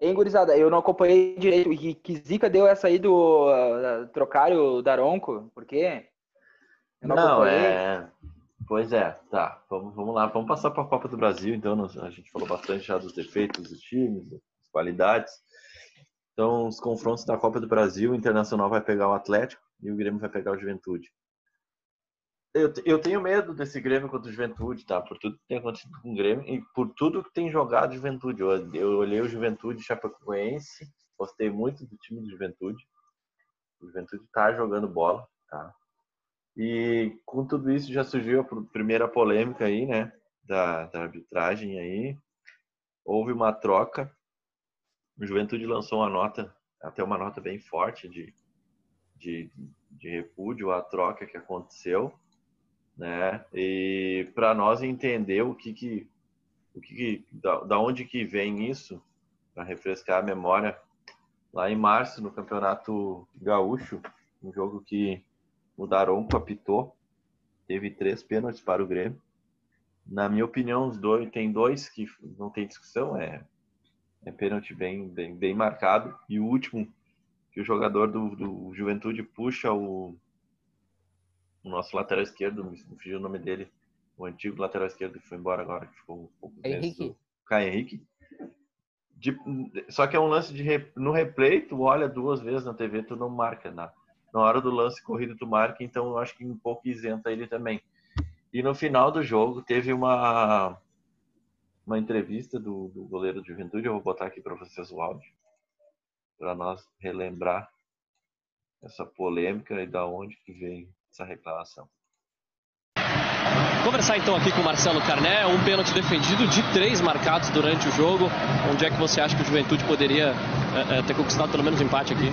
hein, gurizada, eu não acompanhei direito. E que zica deu essa aí do uh, trocar o Daronco? Por quê? Eu Não, acompanhei. é. Pois é, tá. Vamos, vamos lá, vamos passar para a Copa do Brasil. Então, a gente falou bastante já dos defeitos dos times, das qualidades. Então, os confrontos da Copa do Brasil, o Internacional vai pegar o Atlético e o Grêmio vai pegar o Juventude. Eu, eu tenho medo desse Grêmio contra o Juventude, tá? Por tudo que tem acontecido com o Grêmio e por tudo que tem jogado o Juventude. Eu, eu olhei o Juventude Chapecoense, gostei muito do time do Juventude. O Juventude tá jogando bola, tá? E com tudo isso já surgiu a primeira polêmica aí, né? Da, da arbitragem aí. Houve uma troca. O Juventude lançou uma nota, até uma nota bem forte de, de, de repúdio à troca que aconteceu, né? E para nós entender o que que, o que, que da, da onde que vem isso, para refrescar a memória, lá em março no Campeonato Gaúcho, um jogo que o Daronco apitou, teve três pênaltis para o Grêmio. Na minha opinião, os dois tem dois que não tem discussão, é, é pênalti bem, bem, bem marcado. E o último, que o jogador do, do Juventude puxa o, o nosso lateral esquerdo, me fugiu o nome dele, o antigo lateral esquerdo que foi embora agora, que ficou um pouco Henrique. Caio Henrique. De, só que é um lance de no replay, tu olha duas vezes na TV, tu não marca nada na hora do lance corrido do marca, então eu acho que um pouco isenta ele também. E no final do jogo teve uma uma entrevista do, do goleiro de Juventude, eu vou botar aqui para vocês o áudio, para nós relembrar essa polêmica e da onde que vem essa reclamação. Conversar então aqui com o Marcelo Carné, um pênalti defendido de três marcados durante o jogo. Onde é que você acha que o Juventude poderia é, é, ter conquistado pelo menos um empate aqui?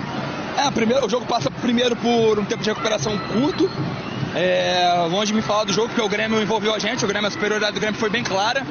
É, primeiro, o jogo passa primeiro por um tempo de recuperação curto. É, longe de me falar do jogo, porque o Grêmio envolveu a gente, o Grêmio, a superioridade do Grêmio foi bem clara.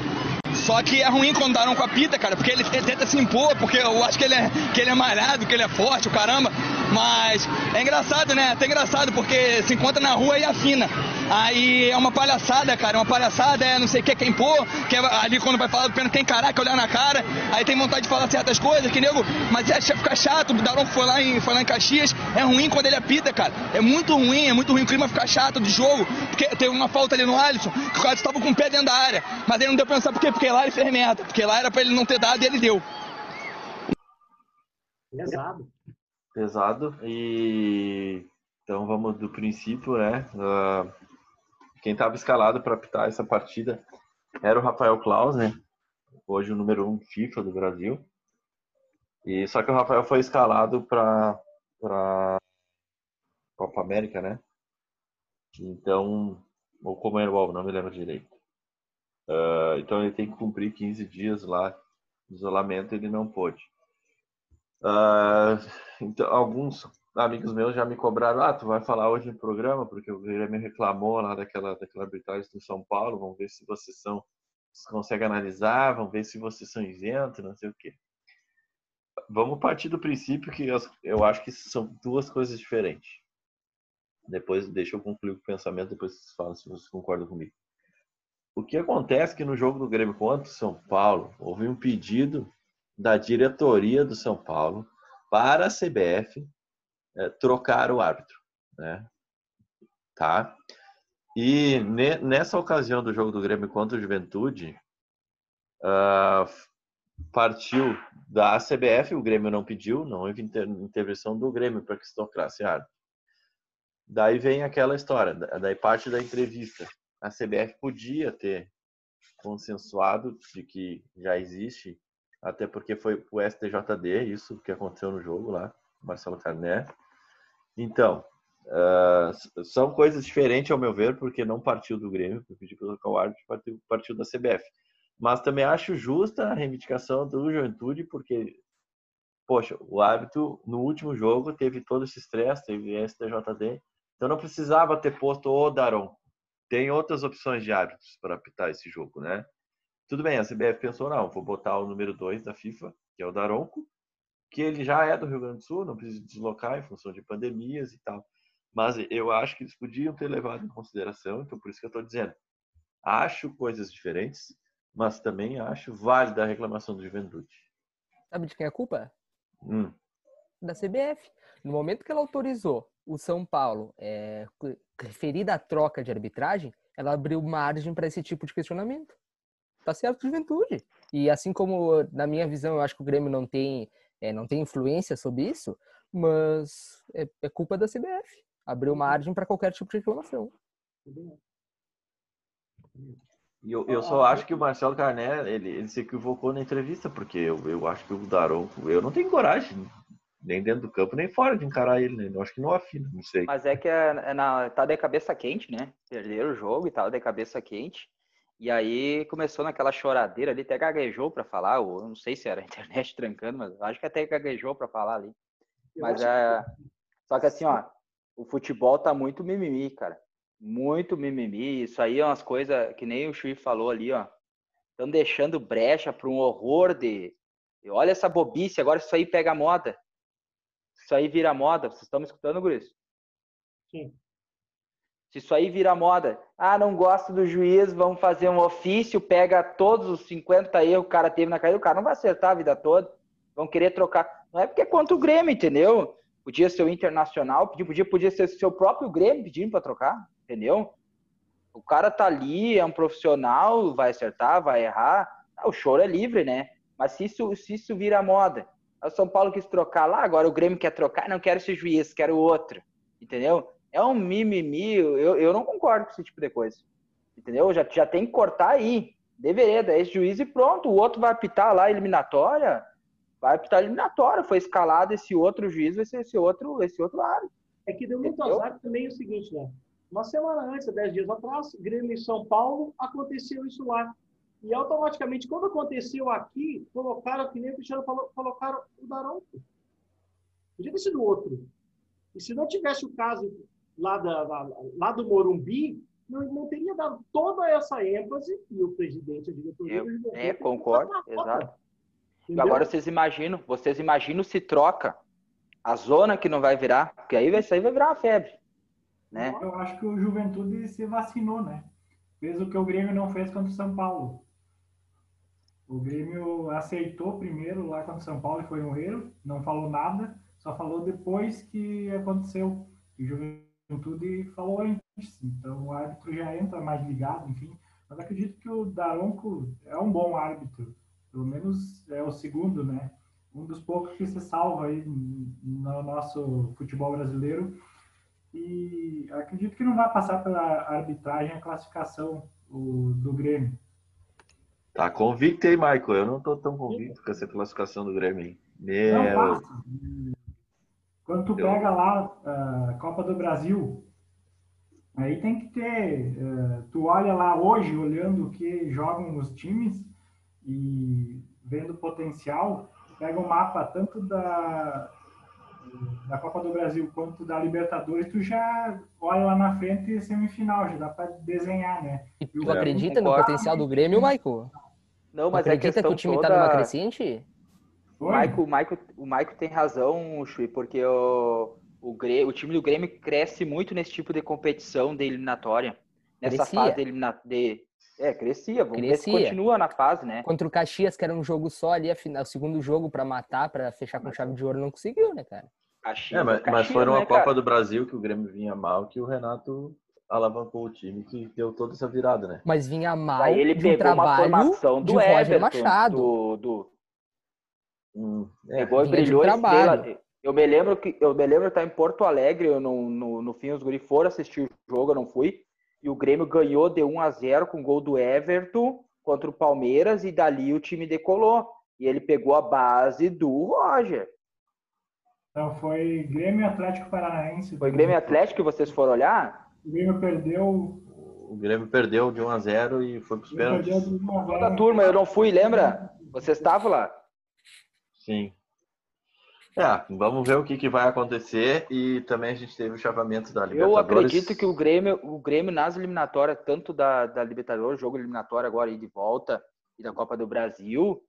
Só que é ruim quando daram com a pita, cara, porque ele, tenta se impor, porque eu acho que ele, é, que ele é malhado, que ele é forte, o caramba. Mas é engraçado, né? Até engraçado, porque se encontra na rua e afina. Aí é uma palhaçada, cara, uma palhaçada, é não sei o que, quem pôr, que é ali quando vai falar do pênalti tem caraca, olhar na cara, aí tem vontade de falar certas coisas, que nego, mas é, fica chato, o Daron foi lá, em, foi lá em Caxias, é ruim quando ele apita, cara, é muito ruim, é muito ruim, o clima fica chato do jogo, porque tem uma falta ali no Alisson, que o cara estava com o pé dentro da área, mas ele não deu pra pensar por quê, porque lá ele fez merda, porque lá era pra ele não ter dado e ele deu. Pesado. Pesado, e então vamos do princípio, né? Uh quem estava escalado para apitar essa partida era o Rafael Klaus, né? Hoje o número um FIFA do Brasil. E só que o Rafael foi escalado para para Copa América, né? Então, ou Comembol, não me lembro direito. Uh, então ele tem que cumprir 15 dias lá de isolamento, ele não pôde. Uh, então, alguns amigos meus já me cobraram, ah, tu vai falar hoje no programa, porque o Guilherme reclamou lá daquela, daquela arbitragem do São Paulo, vamos ver se vocês são, se consegue analisar, vamos ver se vocês são isentos, não sei o quê. Vamos partir do princípio que eu acho que são duas coisas diferentes. Depois, deixa eu concluir o pensamento, depois vocês falam se vocês concordam comigo. O que acontece é que no jogo do Grêmio contra o São Paulo, houve um pedido da diretoria do São Paulo para a CBF é, trocar o árbitro, né? Tá? E ne, nessa ocasião do jogo do Grêmio contra o Juventude, uh, partiu da CBF, o Grêmio não pediu, não houve intervenção do Grêmio para que se trocasse árbitro. Daí vem aquela história, daí parte da entrevista. A CBF podia ter consensuado de que já existe, até porque foi o STJD, isso que aconteceu no jogo lá, Marcelo Carné. Então, uh, são coisas diferentes ao meu ver, porque não partiu do Grêmio, porque pediu para o árbitro, partiu, partiu da CBF. Mas também acho justa a reivindicação do Juventude, porque, poxa, o árbitro no último jogo teve todo esse estresse, teve STJD, então não precisava ter posto o Daron. Tem outras opções de árbitros para apitar esse jogo, né? Tudo bem, a CBF pensou, não, vou botar o número 2 da FIFA, que é o Daronco, que ele já é do Rio Grande do Sul, não precisa deslocar em função de pandemias e tal. Mas eu acho que eles podiam ter levado em consideração, então por isso que eu estou dizendo. Acho coisas diferentes, mas também acho válida a reclamação do Juventude. Sabe de quem é a culpa? Hum. Da CBF. No momento que ela autorizou o São Paulo é, referida à troca de arbitragem, ela abriu margem para esse tipo de questionamento. Tá certo, juventude. E assim como, na minha visão, eu acho que o Grêmio não tem, é, não tem influência sobre isso, mas é, é culpa da CBF. Abriu margem para qualquer tipo de reclamação. E eu, eu só acho que o Marcelo Carné, ele, ele se equivocou na entrevista, porque eu, eu acho que o Daronco, eu não tenho coragem, nem dentro do campo, nem fora de encarar ele, né? Eu acho que não afina, não sei. Mas é que é, é na, tá de cabeça quente, né? Perderam o jogo e tal, de cabeça quente. E aí começou naquela choradeira ali, até gaguejou para falar, ou não sei se era a internet <laughs> trancando, mas acho que até gaguejou para falar ali. Mas é. Só que assim, ó, o futebol tá muito mimimi, cara. Muito mimimi. Isso aí é umas coisas que nem o Chui falou ali, ó. Estão deixando brecha para um horror de. Olha essa bobice, agora isso aí pega moda. Isso aí vira moda. Vocês estão me escutando, Guris? Sim. Se isso aí vira moda. Ah, não gosto do juiz, vamos fazer um ofício, pega todos os 50 erros que o cara teve na caída, o cara não vai acertar a vida toda. Vão querer trocar. Não é porque é contra o Grêmio, entendeu? Podia ser o Internacional, podia, podia ser o seu próprio Grêmio pedindo para trocar entendeu? O cara tá ali, é um profissional, vai acertar, vai errar. Ah, o choro é livre, né? Mas se isso, se isso vira moda, o São Paulo quis trocar lá, agora o Grêmio quer trocar, não quero esse juiz, quero outro, entendeu? É um mimimi, eu, eu não concordo com esse tipo de coisa, entendeu? Já, já tem que cortar aí, deveria dar esse juiz e pronto, o outro vai apitar lá eliminatória, vai apitar eliminatória, foi escalado esse outro juiz, vai ser esse outro, esse outro árbitro. É que deu muito entendeu? azar também o seguinte, né? Uma semana antes, dez dias atrás, Grêmio em São Paulo, aconteceu isso lá. E automaticamente, quando aconteceu aqui, colocaram, que nem o Cristiano falou, colocaram o Daronco. Podia ter sido outro. E se não tivesse o caso lá, da, lá, lá do Morumbi, não, não, teria dado toda essa ênfase e o presidente, a diretoria... Eu, é, concordo, exato. Agora vocês imaginam, vocês imaginam se troca a zona que não vai virar, porque aí vai, aí vai virar uma febre. Né? Eu acho que o Juventude se vacinou, né? Fez o que o Grêmio não fez contra o São Paulo. O Grêmio aceitou primeiro lá contra o São Paulo e foi erro, não falou nada, só falou depois que aconteceu. E o Juventude falou antes, então o árbitro já entra mais ligado, enfim. Mas acredito que o Daronco é um bom árbitro, pelo menos é o segundo, né? Um dos poucos que se salva aí no nosso futebol brasileiro e acredito que não vai passar pela arbitragem a classificação do Grêmio. Tá convicto aí, Michael. Eu não tô tão convicto com essa classificação do Grêmio. Meu... Não passa. Quando tu pega lá a Copa do Brasil, aí tem que ter. Uh, tu olha lá hoje, olhando o que jogam os times e vendo o potencial, pega o mapa tanto da, da Copa do Brasil quanto da Libertadores, tu já olha lá na frente e semifinal, já dá para desenhar, né? E tu e acredita no potencial do Grêmio, Michael? Não, mas é acredita que o time toda... tá numa crescente? O Michael, o, Michael, o Michael tem razão, Chui, porque o, o, Grêmio, o time do Grêmio cresce muito nesse tipo de competição de eliminatória. Nessa Crescia. fase de, elimina... de, é, crescia. Vamos crescia. ver se continua na fase, né? Contra o Caxias, que era um jogo só ali, o segundo jogo para matar, para fechar com chave de ouro, não conseguiu, né, cara? Caxias, é, mas, Caxias, mas foi numa né, Copa cara? do Brasil que o Grêmio vinha mal, que o Renato alavancou o time que deu toda essa virada, né? Mas vinha mal Aí ele pegou trabalho uma formação do Everton, Machado. Do, do... Hum, é, pegou e brilhou. Eu me lembro que eu me lembro estar em Porto Alegre, eu no, no, no fim os guri foram assistir o jogo, eu não fui. E o Grêmio ganhou de 1 a 0 com gol do Everton contra o Palmeiras e dali o time decolou. E ele pegou a base do Roger. Então foi Grêmio Atlético Paranaense. Foi Grêmio Atlético que vocês foram olhar? O Grêmio perdeu. O Grêmio perdeu de 1 a 0 e foi para os pênaltis. Toda a turma, eu não fui, lembra? Você estava lá? Sim. É, vamos ver o que, que vai acontecer e também a gente teve o chavamento da Libertadores. Eu acredito que o Grêmio, o Grêmio nas eliminatórias, tanto da, da Libertadores, jogo eliminatório agora e de volta, e da Copa do Brasil,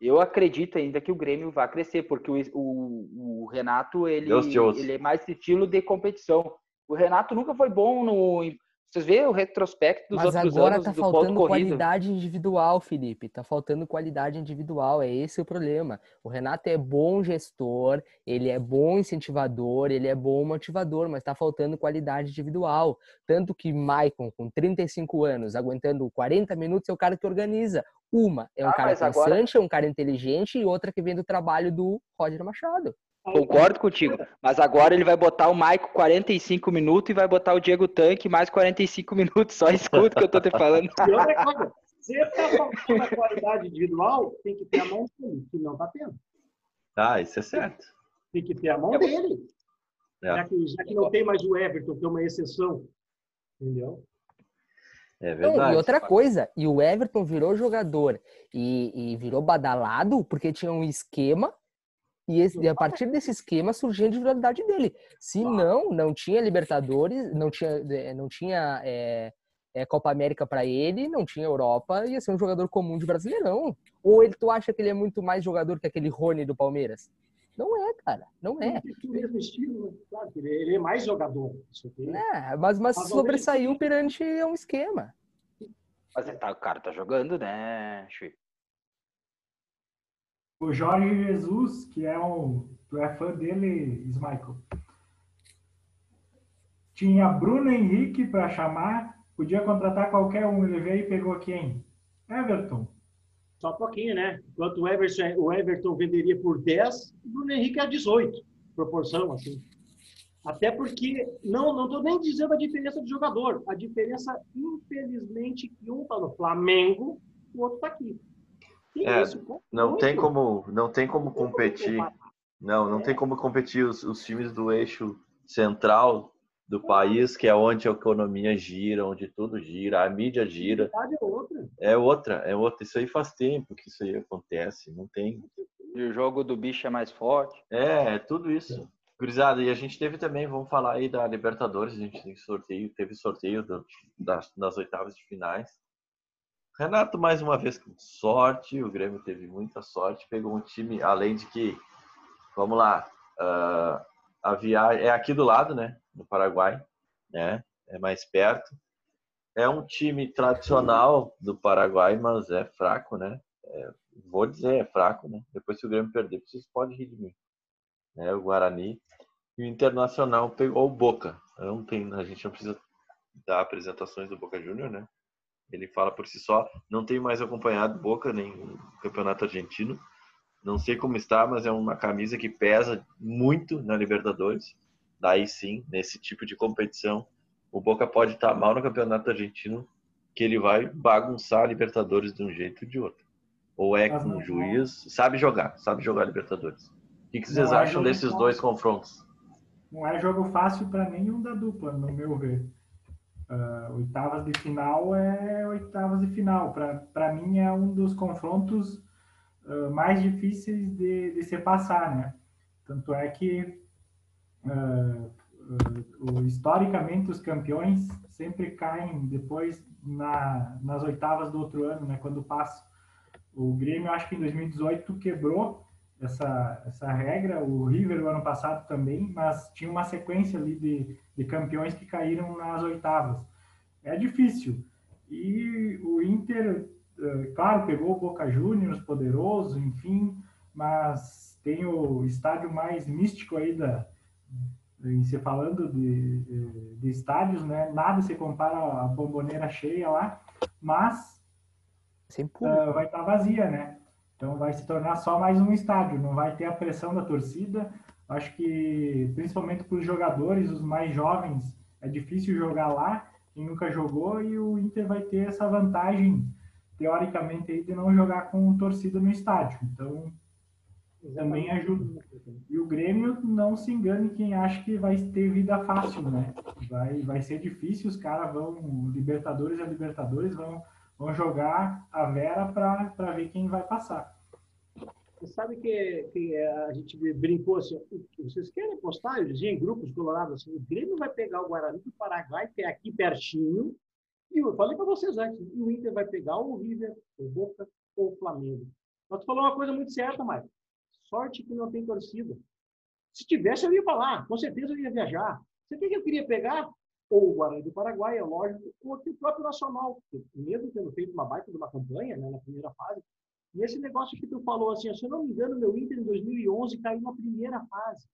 eu acredito ainda que o Grêmio vai crescer, porque o, o, o Renato ele, ele é mais estilo de competição. O Renato nunca foi bom no Vocês vêem o retrospecto dos Mas outros agora anos tá faltando corrido. qualidade individual, Felipe. Tá faltando qualidade individual. É esse o problema. O Renato é bom gestor, ele é bom incentivador, ele é bom motivador, mas tá faltando qualidade individual. Tanto que Maicon, com 35 anos, aguentando 40 minutos, é o cara que organiza. Uma é um Ah, cara mas agora- pensante, é um cara inteligente, e outra que vem do trabalho do Roger Machado. Concordo contigo. Mas agora ele vai botar o Maico 45 minutos e vai botar o Diego Tanque mais 45 <laughs> minutos. Só escuta o que eu tô te falando. E outra coisa, se está faltando a qualidade individual, tem que ter a mão dele, que não está tendo. Ah, isso é certo. Tem que ter a mão É, dele. É. Já, que, já que não tem mais o Everton, que é uma exceção. Entendeu? É verdade. e outra coisa, e o Everton virou jogador e, e virou badalado porque tinha um esquema e, esse- e a partir desse esquema surgiu a individualidade dele. Se não, não tinha Libertadores, não tinha, eh, não tinha eh, eh, Copa América para ele, não tinha Europa, ia ser um jogador comum de Brasileirão. Ou ele, tu acha que ele é muito mais jogador que aquele Rony do Palmeiras? Não é, cara, não é. Né? Ele, ele é mais jogador. É, mas, mas sobressaiu perante um esquema. Mas tá- o cara tá jogando, né, Chui? O Jorge Jesus, que é um. Tu é fã dele, Smichael. Tinha Bruno Henrique para chamar, podia contratar qualquer um. Ele veio e pegou quem? Everton. Só um pouquinho, né? Enquanto o Everton, o Everton venderia por 10, o Bruno Henrique é 18. Proporção, assim. Até porque, não não estou nem dizendo a diferença de jogador. A diferença, infelizmente, que um está no Flamengo, o outro está aqui. É, isso, Não muito. tem como, não tem como como competir. Não, não tem como competir os, os times do eixo central do país, que é onde a economia gira, onde tudo gira, a mídia A gira. realidade é outra. É outra, é outra. Isso aí faz tempo que isso aí acontece. Não tem. E o jogo do bicho é mais forte. É, é tudo isso. Gurizada, e a gente teve também, vamos falar aí da Libertadores, a gente tem sorteio, teve sorteio do- das, das oitavas de finais. Renato, mais uma vez, com sorte, o Grêmio teve muita sorte, pegou um time, além de que, vamos lá, ah, a viagem é aqui do lado, né, no Paraguai, né, é mais perto. É um time tradicional do Paraguai, mas é fraco, né? É, vou dizer, é fraco, né? Depois se o Grêmio perder, vocês podem rir de mim né, o Guarani, e o Internacional pegou o Boca. Não tem, a gente não precisa dar apresentações do Boca Júnior, né? Ele fala por si só. Não tenho mais acompanhado Boca nem o Campeonato Argentino. Não sei como está, mas é uma camisa que pesa muito na Libertadores. Daí sim, nesse tipo de competição, o Boca pode estar mal no Campeonato Argentino, que ele vai bagunçar a Libertadores de um jeito ou de outro. Ou é com o juiz, sabe jogar, sabe jogar Libertadores. O que, que vocês Não é acham jogo desses fácil. dois confrontos? Não é jogo fácil para nenhum da dupla, no meu ver. Ah, oitavas de final é oitavas de final. Para mim é um dos confrontos ah, mais difíceis de, de se passar, né? Tanto é que o- historicamente os campeões sempre caem depois na, nas oitavas do outro ano, né? Quando passa. O Grêmio, acho que em 2018 quebrou essa, essa regra, o River o ano passado também, mas tinha uma sequência ali de, de campeões que caíram nas oitavas. É difícil. E o Inter, eh, claro, pegou o Boca Juniors, poderoso, enfim, mas tem o estádio mais místico aí da, em se falando de, de, de estádios, né? Nada se compara à bomboneira cheia lá, mas ah, vai estar vazia, né? Então vai se tornar só mais um estádio, não vai ter a pressão da torcida. Acho que principalmente para os jogadores, os mais jovens, é difícil jogar lá, quem nunca jogou, e o Inter vai ter essa vantagem, teoricamente, aí, de não jogar com torcida no estádio. Então também ajuda. E o Grêmio, não se engane quem acha que vai ter vida fácil, né? Vai, vai ser difícil, os caras vão, Libertadores a Libertadores, vão, vão jogar a Vera para ver quem vai passar. Você sabe que, que a gente brincou assim, vocês querem postar? Eu dizia em grupos colorados assim, o Grêmio vai pegar o Guarani do Paraguai, que é aqui pertinho, e eu falei para vocês antes, e o Inter vai pegar o River, o Boca ou o Flamengo. Mas tu falou uma coisa muito certa, Maicon. Sorte que não tem torcida. Se tivesse, eu ia falar, com certeza eu ia viajar. Você o que eu queria pegar? Ou o Guarani do Paraguai, é lógico, ou aqui o próprio Nacional, mesmo tendo feito uma baita de uma campanha né, na primeira fase. E esse negócio que tu falou, assim, se eu não me engano, meu Inter em 2011 caiu na primeira fase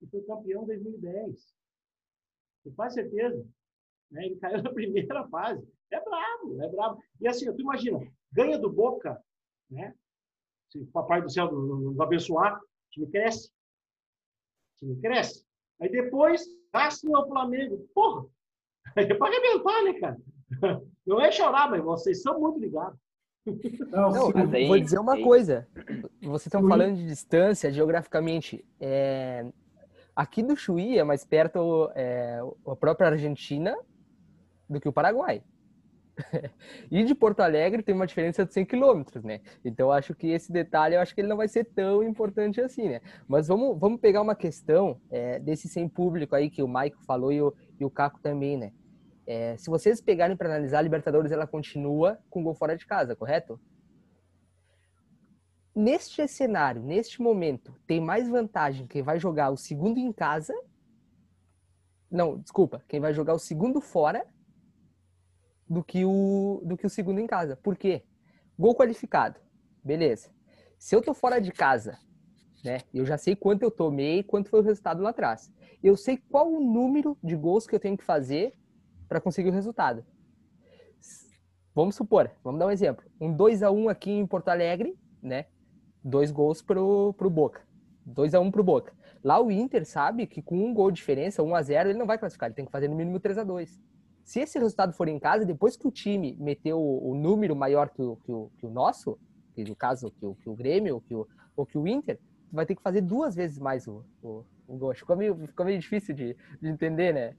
e foi campeão em 2010. Você faz certeza? Né? Ele caiu <laughs> na primeira fase. É brabo, é brabo. E assim, tu imagina, ganha do Boca, né? Se o Papai do Céu nos abençoar, o time cresce. O time cresce. Aí depois, assim ao Flamengo. Porra! É para arrebentar, né, cara? <laughs> Não é chorar, mas vocês são muito ligados. Não, Não vou dizer uma coisa. Vocês estão falando de distância geograficamente. É... Aqui do Chuí é mais perto é, a própria Argentina do que o Paraguai. <laughs> e de Porto Alegre tem uma diferença de 100 quilômetros, né? Então acho que esse detalhe eu acho que ele não vai ser tão importante assim, né? Mas vamos, vamos pegar uma questão é, desse sem público aí que o Maico falou e o, e o Caco também, né? É, se vocês pegarem para analisar, a Libertadores ela continua com gol fora de casa, correto? Neste cenário, neste momento, tem mais vantagem quem vai jogar o segundo em casa. Não, desculpa, quem vai jogar o segundo fora do que o, do que o segundo em casa. Por quê? Gol qualificado. Beleza. Se eu tô fora de casa, né? Eu já sei quanto eu tomei, quanto foi o resultado lá atrás. Eu sei qual o número de gols que eu tenho que fazer para conseguir o resultado. Vamos supor, vamos dar um exemplo. Um 2 a 1 aqui em Porto Alegre, né? Dois gols pro, pro Boca. 2 a 1 pro Boca. Lá o Inter sabe que com um gol de diferença, 1 a 0 ele não vai classificar, ele tem que fazer no mínimo 3 a 2 se esse resultado for em casa, depois que o time meteu o, número maior que o, que o, que o nosso, que no caso que o, que o Grêmio ou que o, ou que o Inter, vai ter que fazer duas vezes mais o, o, o gol. Ficou meio, ficou meio difícil de, de entender, né?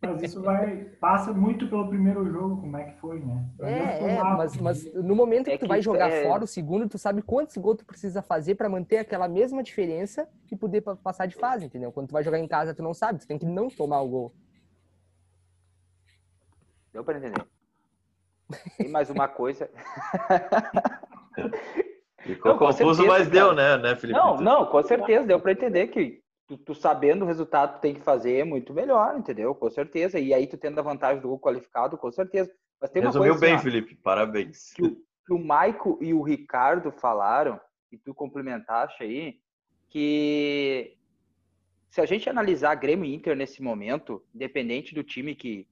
Mas isso vai, passa muito pelo primeiro jogo, como é que foi, né? É, é mas, mas no momento que, é que tu vai jogar é... fora o segundo, tu sabe quantos gols tu precisa fazer para manter aquela mesma diferença que poder passar de fase, entendeu? Quando tu vai jogar em casa, tu não sabe, tu tem que não tomar o gol. Deu para entender. E mais uma coisa. <laughs> Ficou não, confuso, certeza, mas deu, né, né, Felipe? Não, não, com certeza, deu para entender que tu, tu, sabendo o resultado que tem que fazer é muito melhor, entendeu? Com certeza. E aí tu tendo a vantagem do gol qualificado, com certeza. Mas tem Resumiu coisa, bem, assim, Felipe, parabéns. Que o, que o Maico e o Ricardo falaram, e tu complementaste aí, que se a gente analisar Grêmio e Inter nesse momento, independente do time que,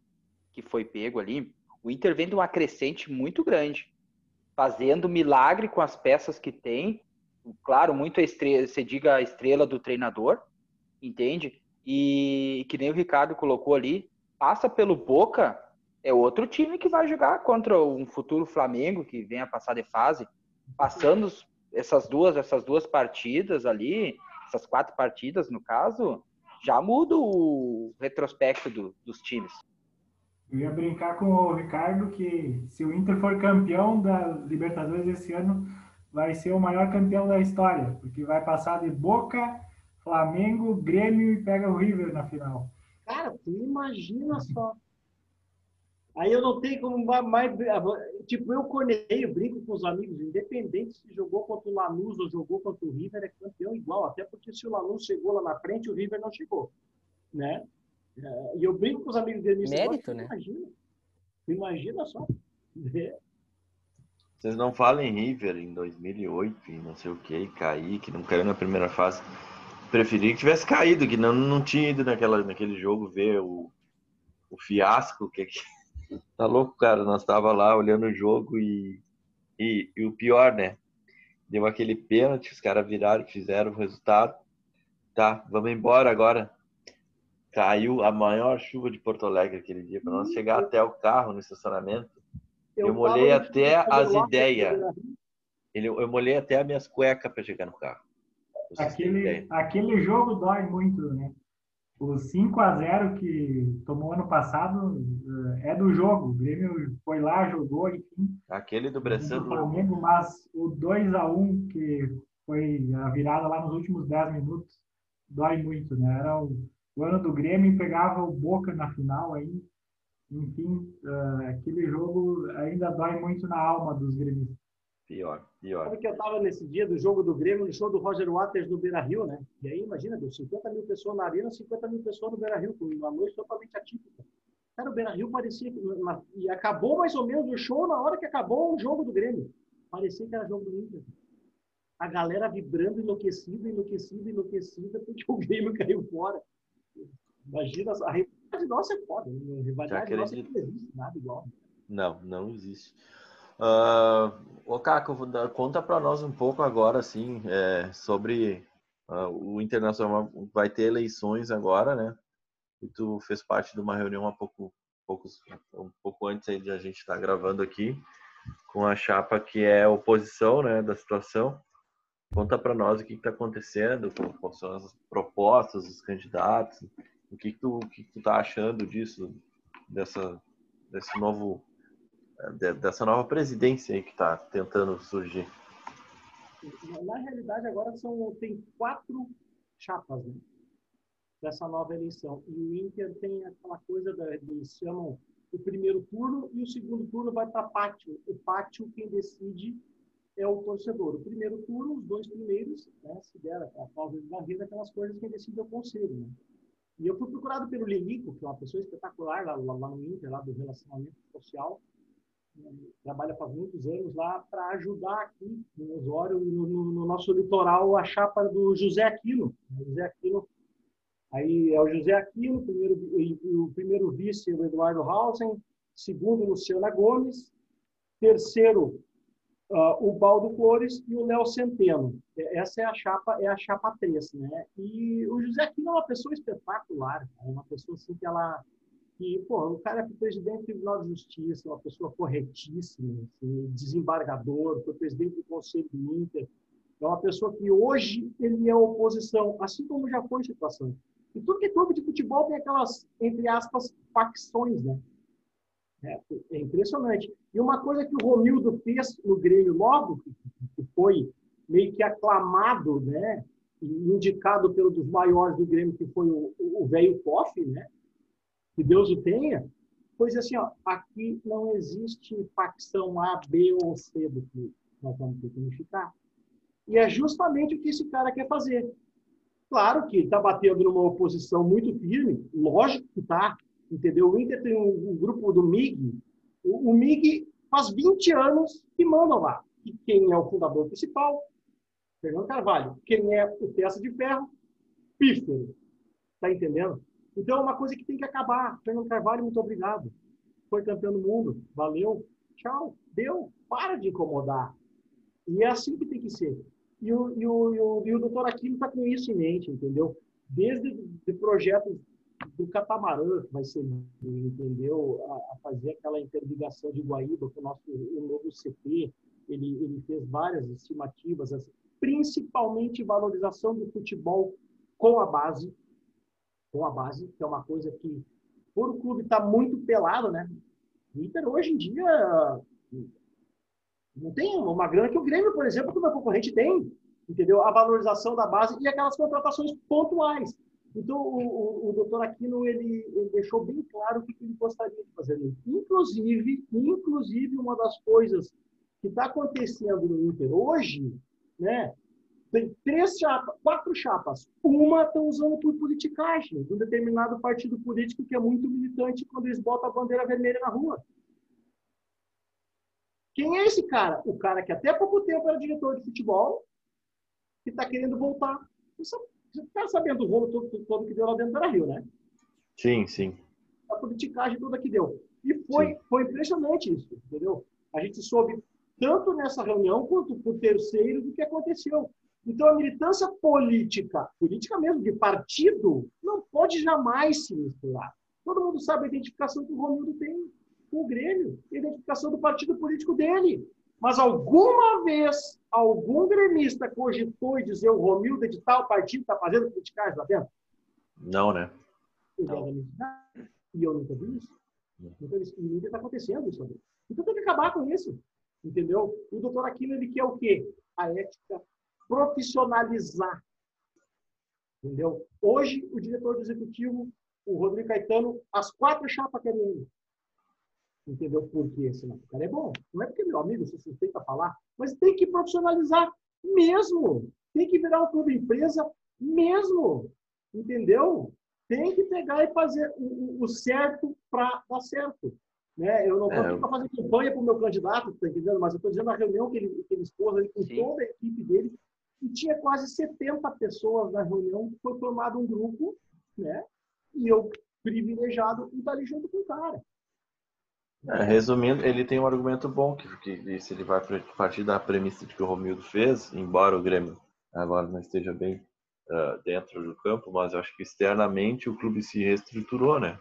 que foi pego ali, o Inter vem de uma crescente muito grande, fazendo milagre com as peças que tem. Claro, muito estrela, você diga a estrela do treinador, entende? E que nem o Ricardo colocou ali, passa pelo Boca, é outro time que vai jogar contra um futuro Flamengo que venha a passar de fase, passando essas duas, essas duas partidas ali, essas quatro partidas no caso, já muda o retrospecto do, dos times. Eu ia brincar com o Ricardo que se o Inter for campeão da Libertadores esse ano, vai ser o maior campeão da história, porque vai passar de Boca, Flamengo, Grêmio e pega o River na final. Cara, tu imagina só. Aí eu não tenho como mais. Tipo, eu corneio, brinco com os amigos, independente se jogou contra o Lanús ou jogou contra o River, é campeão igual. Até porque se o Lanús chegou lá na frente, o River não chegou. Né? É, e eu brinco com os amigos dele. Mérito, né? Imagina. Imagina só. É. Vocês não falam em River em 2008 e não sei o que, cair, que não caiu na primeira fase. Preferi que tivesse caído, que não, não tinha ido naquela, naquele jogo ver o, o fiasco. Que, que... <laughs> Tá louco, cara? Nós tava lá olhando o jogo e, e, e o pior, né? Deu aquele pênalti, os caras viraram, fizeram o resultado. Tá, vamos embora agora caiu a maior chuva de Porto Alegre aquele dia, para nós chegar até o carro no estacionamento. Eu, eu molhei até as ideias. Eu molhei até as minhas cuecas para chegar no carro. Aquele, aquele jogo dói muito, né? O 5 a 0 que tomou ano passado eh, é do jogo. O Grêmio foi lá, jogou, enfim. Aquele do Bressan. Flamengo, mas o 2 a 1 que foi a virada lá nos últimos 10 minutos dói muito, né? Era o o ano do Grêmio pegava o Boca na final aí. Enfim, uh, aquele jogo ainda dói muito na alma dos gremistas. Pior, pior. Sabe que eu estava nesse dia do jogo do Grêmio, no show do Roger Waters no Beira Rio, né? E aí, imagina, deu 50 mil pessoas na arena, 50 mil pessoas no Beira Rio, com uma noite totalmente atípica. Cara, o Beira-Rio parecia... E acabou mais ou menos o show na hora que acabou o jogo do Grêmio. Parecia que era jogo do Inter. A galera vibrando, enlouquecida, enlouquecida, enlouquecida, porque o Grêmio <laughs> caiu fora. Imagina, a rivalidade nossa é foda. Né? A rivalidade nossa não existe nada igual. Não, não existe. Uh, ô Caco, conta para nós um pouco agora, assim, é, sobre uh, o Internacional vai ter eleições agora, né? E tu fez parte de uma reunião há pouco, poucos, um pouco antes aí de a gente estar tá gravando aqui, com a chapa que é oposição, né, da situação. Conta para nós o que está acontecendo, quais são as propostas dos candidatos, o que, tu, o que, tu tá achando disso, dessa, desse novo dessa nova presidência aí que está tentando surgir? Na realidade, agora são, tem quatro chapas né, dessa nova eleição. E o Inter tem aquela coisa, da, eles chamam o primeiro turno e o segundo turno vai para pátio. O pátio, quem decide é o torcedor. O primeiro turno, os dois primeiros, né, se der a causa de barreira, aquelas coisas, quem decide o conselho. Né? E eu fui procurado pelo Lenico, que é uma pessoa espetacular lá, lá no Inter, lá do relacionamento social, trabalha faz muitos anos lá para ajudar aqui no Osório, no, no, no, nosso litoral, a chapa do José Aquino. José Aquino, aí é o José Aquino, primeiro, o primeiro vice o Eduardo Hausen, segundo Luciana Gomes, terceiro uh, o Baldo Flores e o Léo Centeno. Essa é a chapa, é a chapa 3, né? E o José Aquino é uma pessoa espetacular, é uma pessoa assim que ela que, pô, o cara é presidente do Tribunal de Justiça, uma pessoa corretíssima, assim, desembargador, foi presidente do Conselho do Inter, é uma pessoa que hoje ele é oposição, assim como já foi situação. E tudo que é clube de futebol tem aquelas, entre aspas, facções, né? É, é, impressionante. E uma coisa que o Romildo fez no Grêmio logo, que foi meio que aclamado, né? indicado pelo dos maiores do Grêmio, que foi o velho Koff, né? que Deus o tenha, pois assim, ó, aqui não existe facção A, B ou C do que nós vamos ter que unificar. E é justamente o que esse cara quer fazer. Claro que está batendo numa oposição muito firme, lógico que está, entendeu? O Inter tem um, um grupo do MIG, o, o, MIG faz 20 anos que mandam lá. E quem é o fundador principal? Fernando Carvalho. Quem é o peça de ferro? Pífero. Está entendendo? Então, é uma coisa que tem que acabar. Fernando Carvalho, muito obrigado. Foi campeão do mundo. Valeu. Tchau. Deu. Para de incomodar. E é assim que tem que ser. E o, e o, e o, e o doutor Aquino está com isso em mente, entendeu? Desde de projetos do catamarã, que vai ser, entendeu? A, a, fazer aquela interligação de Guaíba com o nosso o novo CP. Ele, ele fez várias estimativas, assim, principalmente valorização do futebol com a base, com a base, que é uma coisa que, por o clube estar tá muito pelado, né? O Inter hoje em dia não tem uma grana que o Grêmio, por exemplo, que o meu concorrente tem, entendeu? A valorização da base e aquelas contratações pontuais. Então, o, o, o doutor Aquino, ele, ele, deixou bem claro o que ele gostaria de fazer. Inclusive, inclusive, uma das coisas que está acontecendo no Inter hoje, né, tem três chapas, quatro chapas. Uma estão usando por politicagem de um determinado partido político que é muito militante quando eles botam a bandeira vermelha na rua. Quem é esse cara? O cara que até pouco tempo era diretor de futebol e está querendo voltar. Você está sabendo o rolo todo, todo, que deu lá dentro do Rio, né? Sim, sim. A politicagem toda que deu. E foi, foi impressionante isso, entendeu? A gente soube tanto nessa reunião quanto por terceiros do que aconteceu. Então, a militância política, política mesmo, de partido, não pode jamais se misturar. Todo mundo sabe a identificação que o Romildo tem com o Grêmio, a identificação do partido político dele. Mas alguma vez algum gremista cogitou e dizer o Romildo é de tal partido está fazendo politicagem lá dentro? Não, né? Não. E eu nunca vi isso. Então, isso nunca está acontecendo isso. Então tem que acabar com isso. Entendeu? O doutor Aquino, ele quer o quê? A ética profissionalizar. Entendeu? Hoje, o diretor do executivo, o Rodrigo Caetano, as quatro chapas querem ele. Entendeu? Por quê? Senão o cara é bom. Não é porque meu amigo se suspeita falar, mas tem que profissionalizar mesmo. Tem que virar um clube empresa mesmo. Entendeu? tem que pegar e fazer o, o certo para dar certo. Né? Eu não estou É, aqui para fazer campanha para o meu candidato, tá entendendo? mas eu estou dizendo a reunião que ele, que ele expôs ali com Sim. toda a equipe dele, e tinha quase 70 pessoas na reunião, foi formado um grupo, né? e eu, privilegiado, estar ali junto com o cara. É, resumindo, ele tem um argumento bom, que, que se ele vai partir da premissa de que o Romildo fez, embora o Grêmio agora não esteja bem ah, dentro do campo, mas eu acho que externamente o clube se reestruturou, né?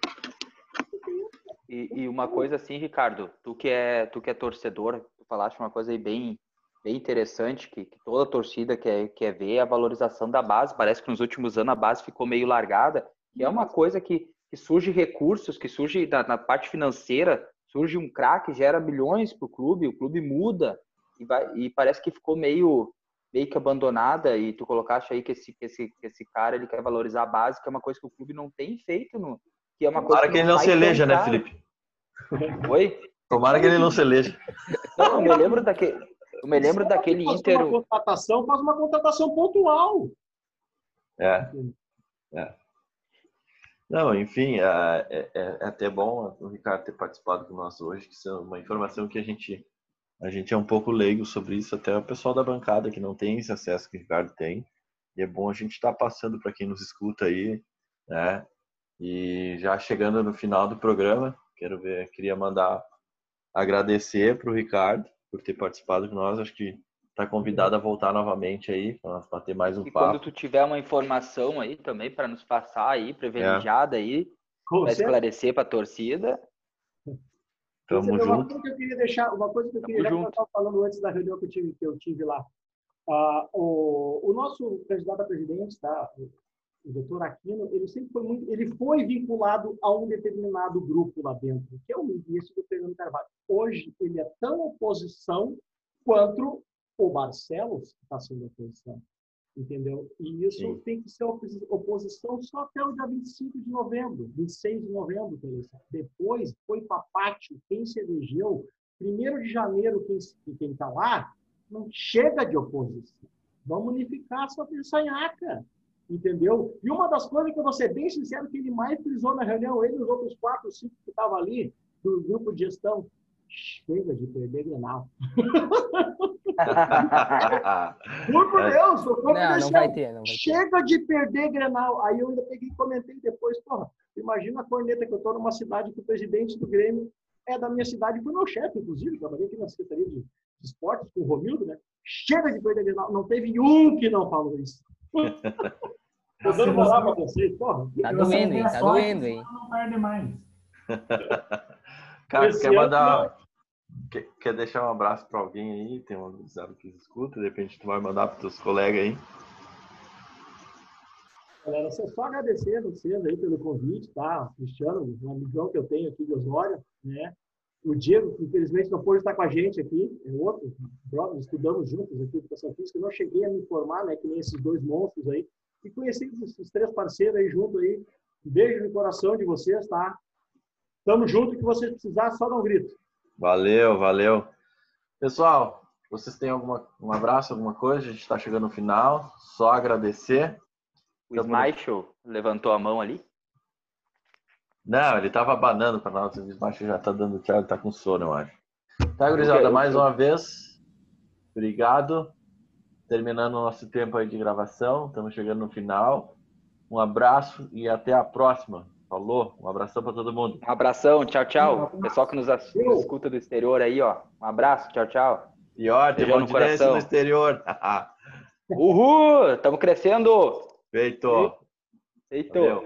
E, e uma coisa assim, Ricardo, tu que é, tu que é torcedor, tu falaste uma coisa aí bem, bem interessante, que, que toda torcida quer, quer ver a valorização da base. Parece que nos últimos anos a base ficou meio largada, e é uma coisa que, que surge recursos, que surge na, na parte financeira, surge um craque, gera milhões para o clube, o clube muda, e, vai, e parece que ficou meio meio que abandonada e tu colocaste aí que esse, que esse, que esse cara ele quer valorizar a base, que é uma coisa que o clube não tem feito, no, que é uma coisa Tomara que ele não se eleja, né. Felipe? <laughs> Oi? Tomara que ele não se eleja. <laughs> Não, eu me lembro daquele, eu me lembro daquele faz Inter. Uma contratação, faz uma contratação pontual. É. é. Não, enfim, é, é- é até bom o Ricardo ter participado conosco hoje, que isso é uma informação que a gente, a gente é um pouco leigo sobre isso, até o pessoal da bancada que não tem esse acesso que o Ricardo tem. E é bom a gente estar passando para quem nos escuta aí, né? E já chegando no final do programa, quero ver, queria mandar agradecer para o Ricardo por ter participado com nós. Acho que está convidado a voltar novamente aí para nós bater mais um E papo. quando tu tiver uma informação aí também para nos passar aí, privilegiada aí, Com para esclarecer para a torcida. Tamo Você vê, Uma junto. coisa que eu queria deixar, uma coisa que eu queria, Tamo já que eu junto. estava falando antes da reunião que eu tive, que eu tive lá. Ah, o, o nosso candidato a presidente, tá? o doutor Aquino, ele sempre foi muito, ele foi vinculado a um determinado grupo lá dentro, que é o ministro do Fernando Carvalho. Hoje, ele é tão oposição quanto o Barcelos que está sendo oposição. Entendeu? E isso Sim. tem que ser oposi- oposição só até o dia 25 de novembro, 26 de novembro, exemplo. Depois foi para pátio, quem se elegeu, 1 de janeiro, quem está lá, não chega de oposição. Vamos unificar essa peçanhaca. Entendeu? E uma das coisas que eu vou ser bem sincero, que ele mais frisou na reunião, ele e os outros quatro, cinco que estavam ali, do grupo de gestão, chega de perder Grenal. <laughs> Juro por É. Deus, eu tô Não, não vai ter, não vai ter. Chega de perder Grenal. Aí eu ainda peguei e comentei depois, porra, imagina a corneta que eu tô numa cidade que o presidente do Grêmio é da minha cidade, foi meu chefe, inclusive, trabalhei aqui na Secretaria de Esportes com o Romildo, né? Chega de perder Grenal. Não teve um que não falou isso. Tô dando moral pra vocês, porra. Tá doendo, hein? Tá doendo, hein? Não perde mais. <laughs> Cara, Esse quer mandar. Quer, quer deixar um abraço pra alguém aí? Tem um avisado que escuta, de repente tu vai mandar pros teus colegas aí. Galera, só só agradecer a vocês aí pelo convite, tá? Cristiano, um amigão que eu tenho aqui de Osório, né? O Diego, infelizmente não pôde estar com a gente aqui, é outro brother, estudamos juntos aqui, educação física. Não cheguei a me formar, né? Que nem esses dois monstros aí. E conheci esses três parceiros aí junto aí. Beijo no coração de vocês, tá? Tamo junto, que vocês precisarem, só dá um grito. Valeu, valeu. Pessoal, vocês têm alguma, um abraço, alguma coisa? A gente tá chegando no final. Só agradecer. O Smichael levantou a mão ali. Não, ele tava abanando pra nós. O Smash já tá dando tchau, ele tá com sono, eu acho. Tá, gurizada, mais uma vez. Obrigado. Terminando o nosso tempo aí de gravação. Estamos chegando no final. Um abraço e até a próxima. Falou? Um abração pra todo mundo. Um abração, tchau, Um tchau. abraço. Pessoal que nos, ass- nos escuta do exterior aí, ó. Um abraço, tchau, tchau. Pior, Beijão uma no coração. no exterior. <laughs> Uhul! Estamos crescendo! Feito. Feito! Valeu.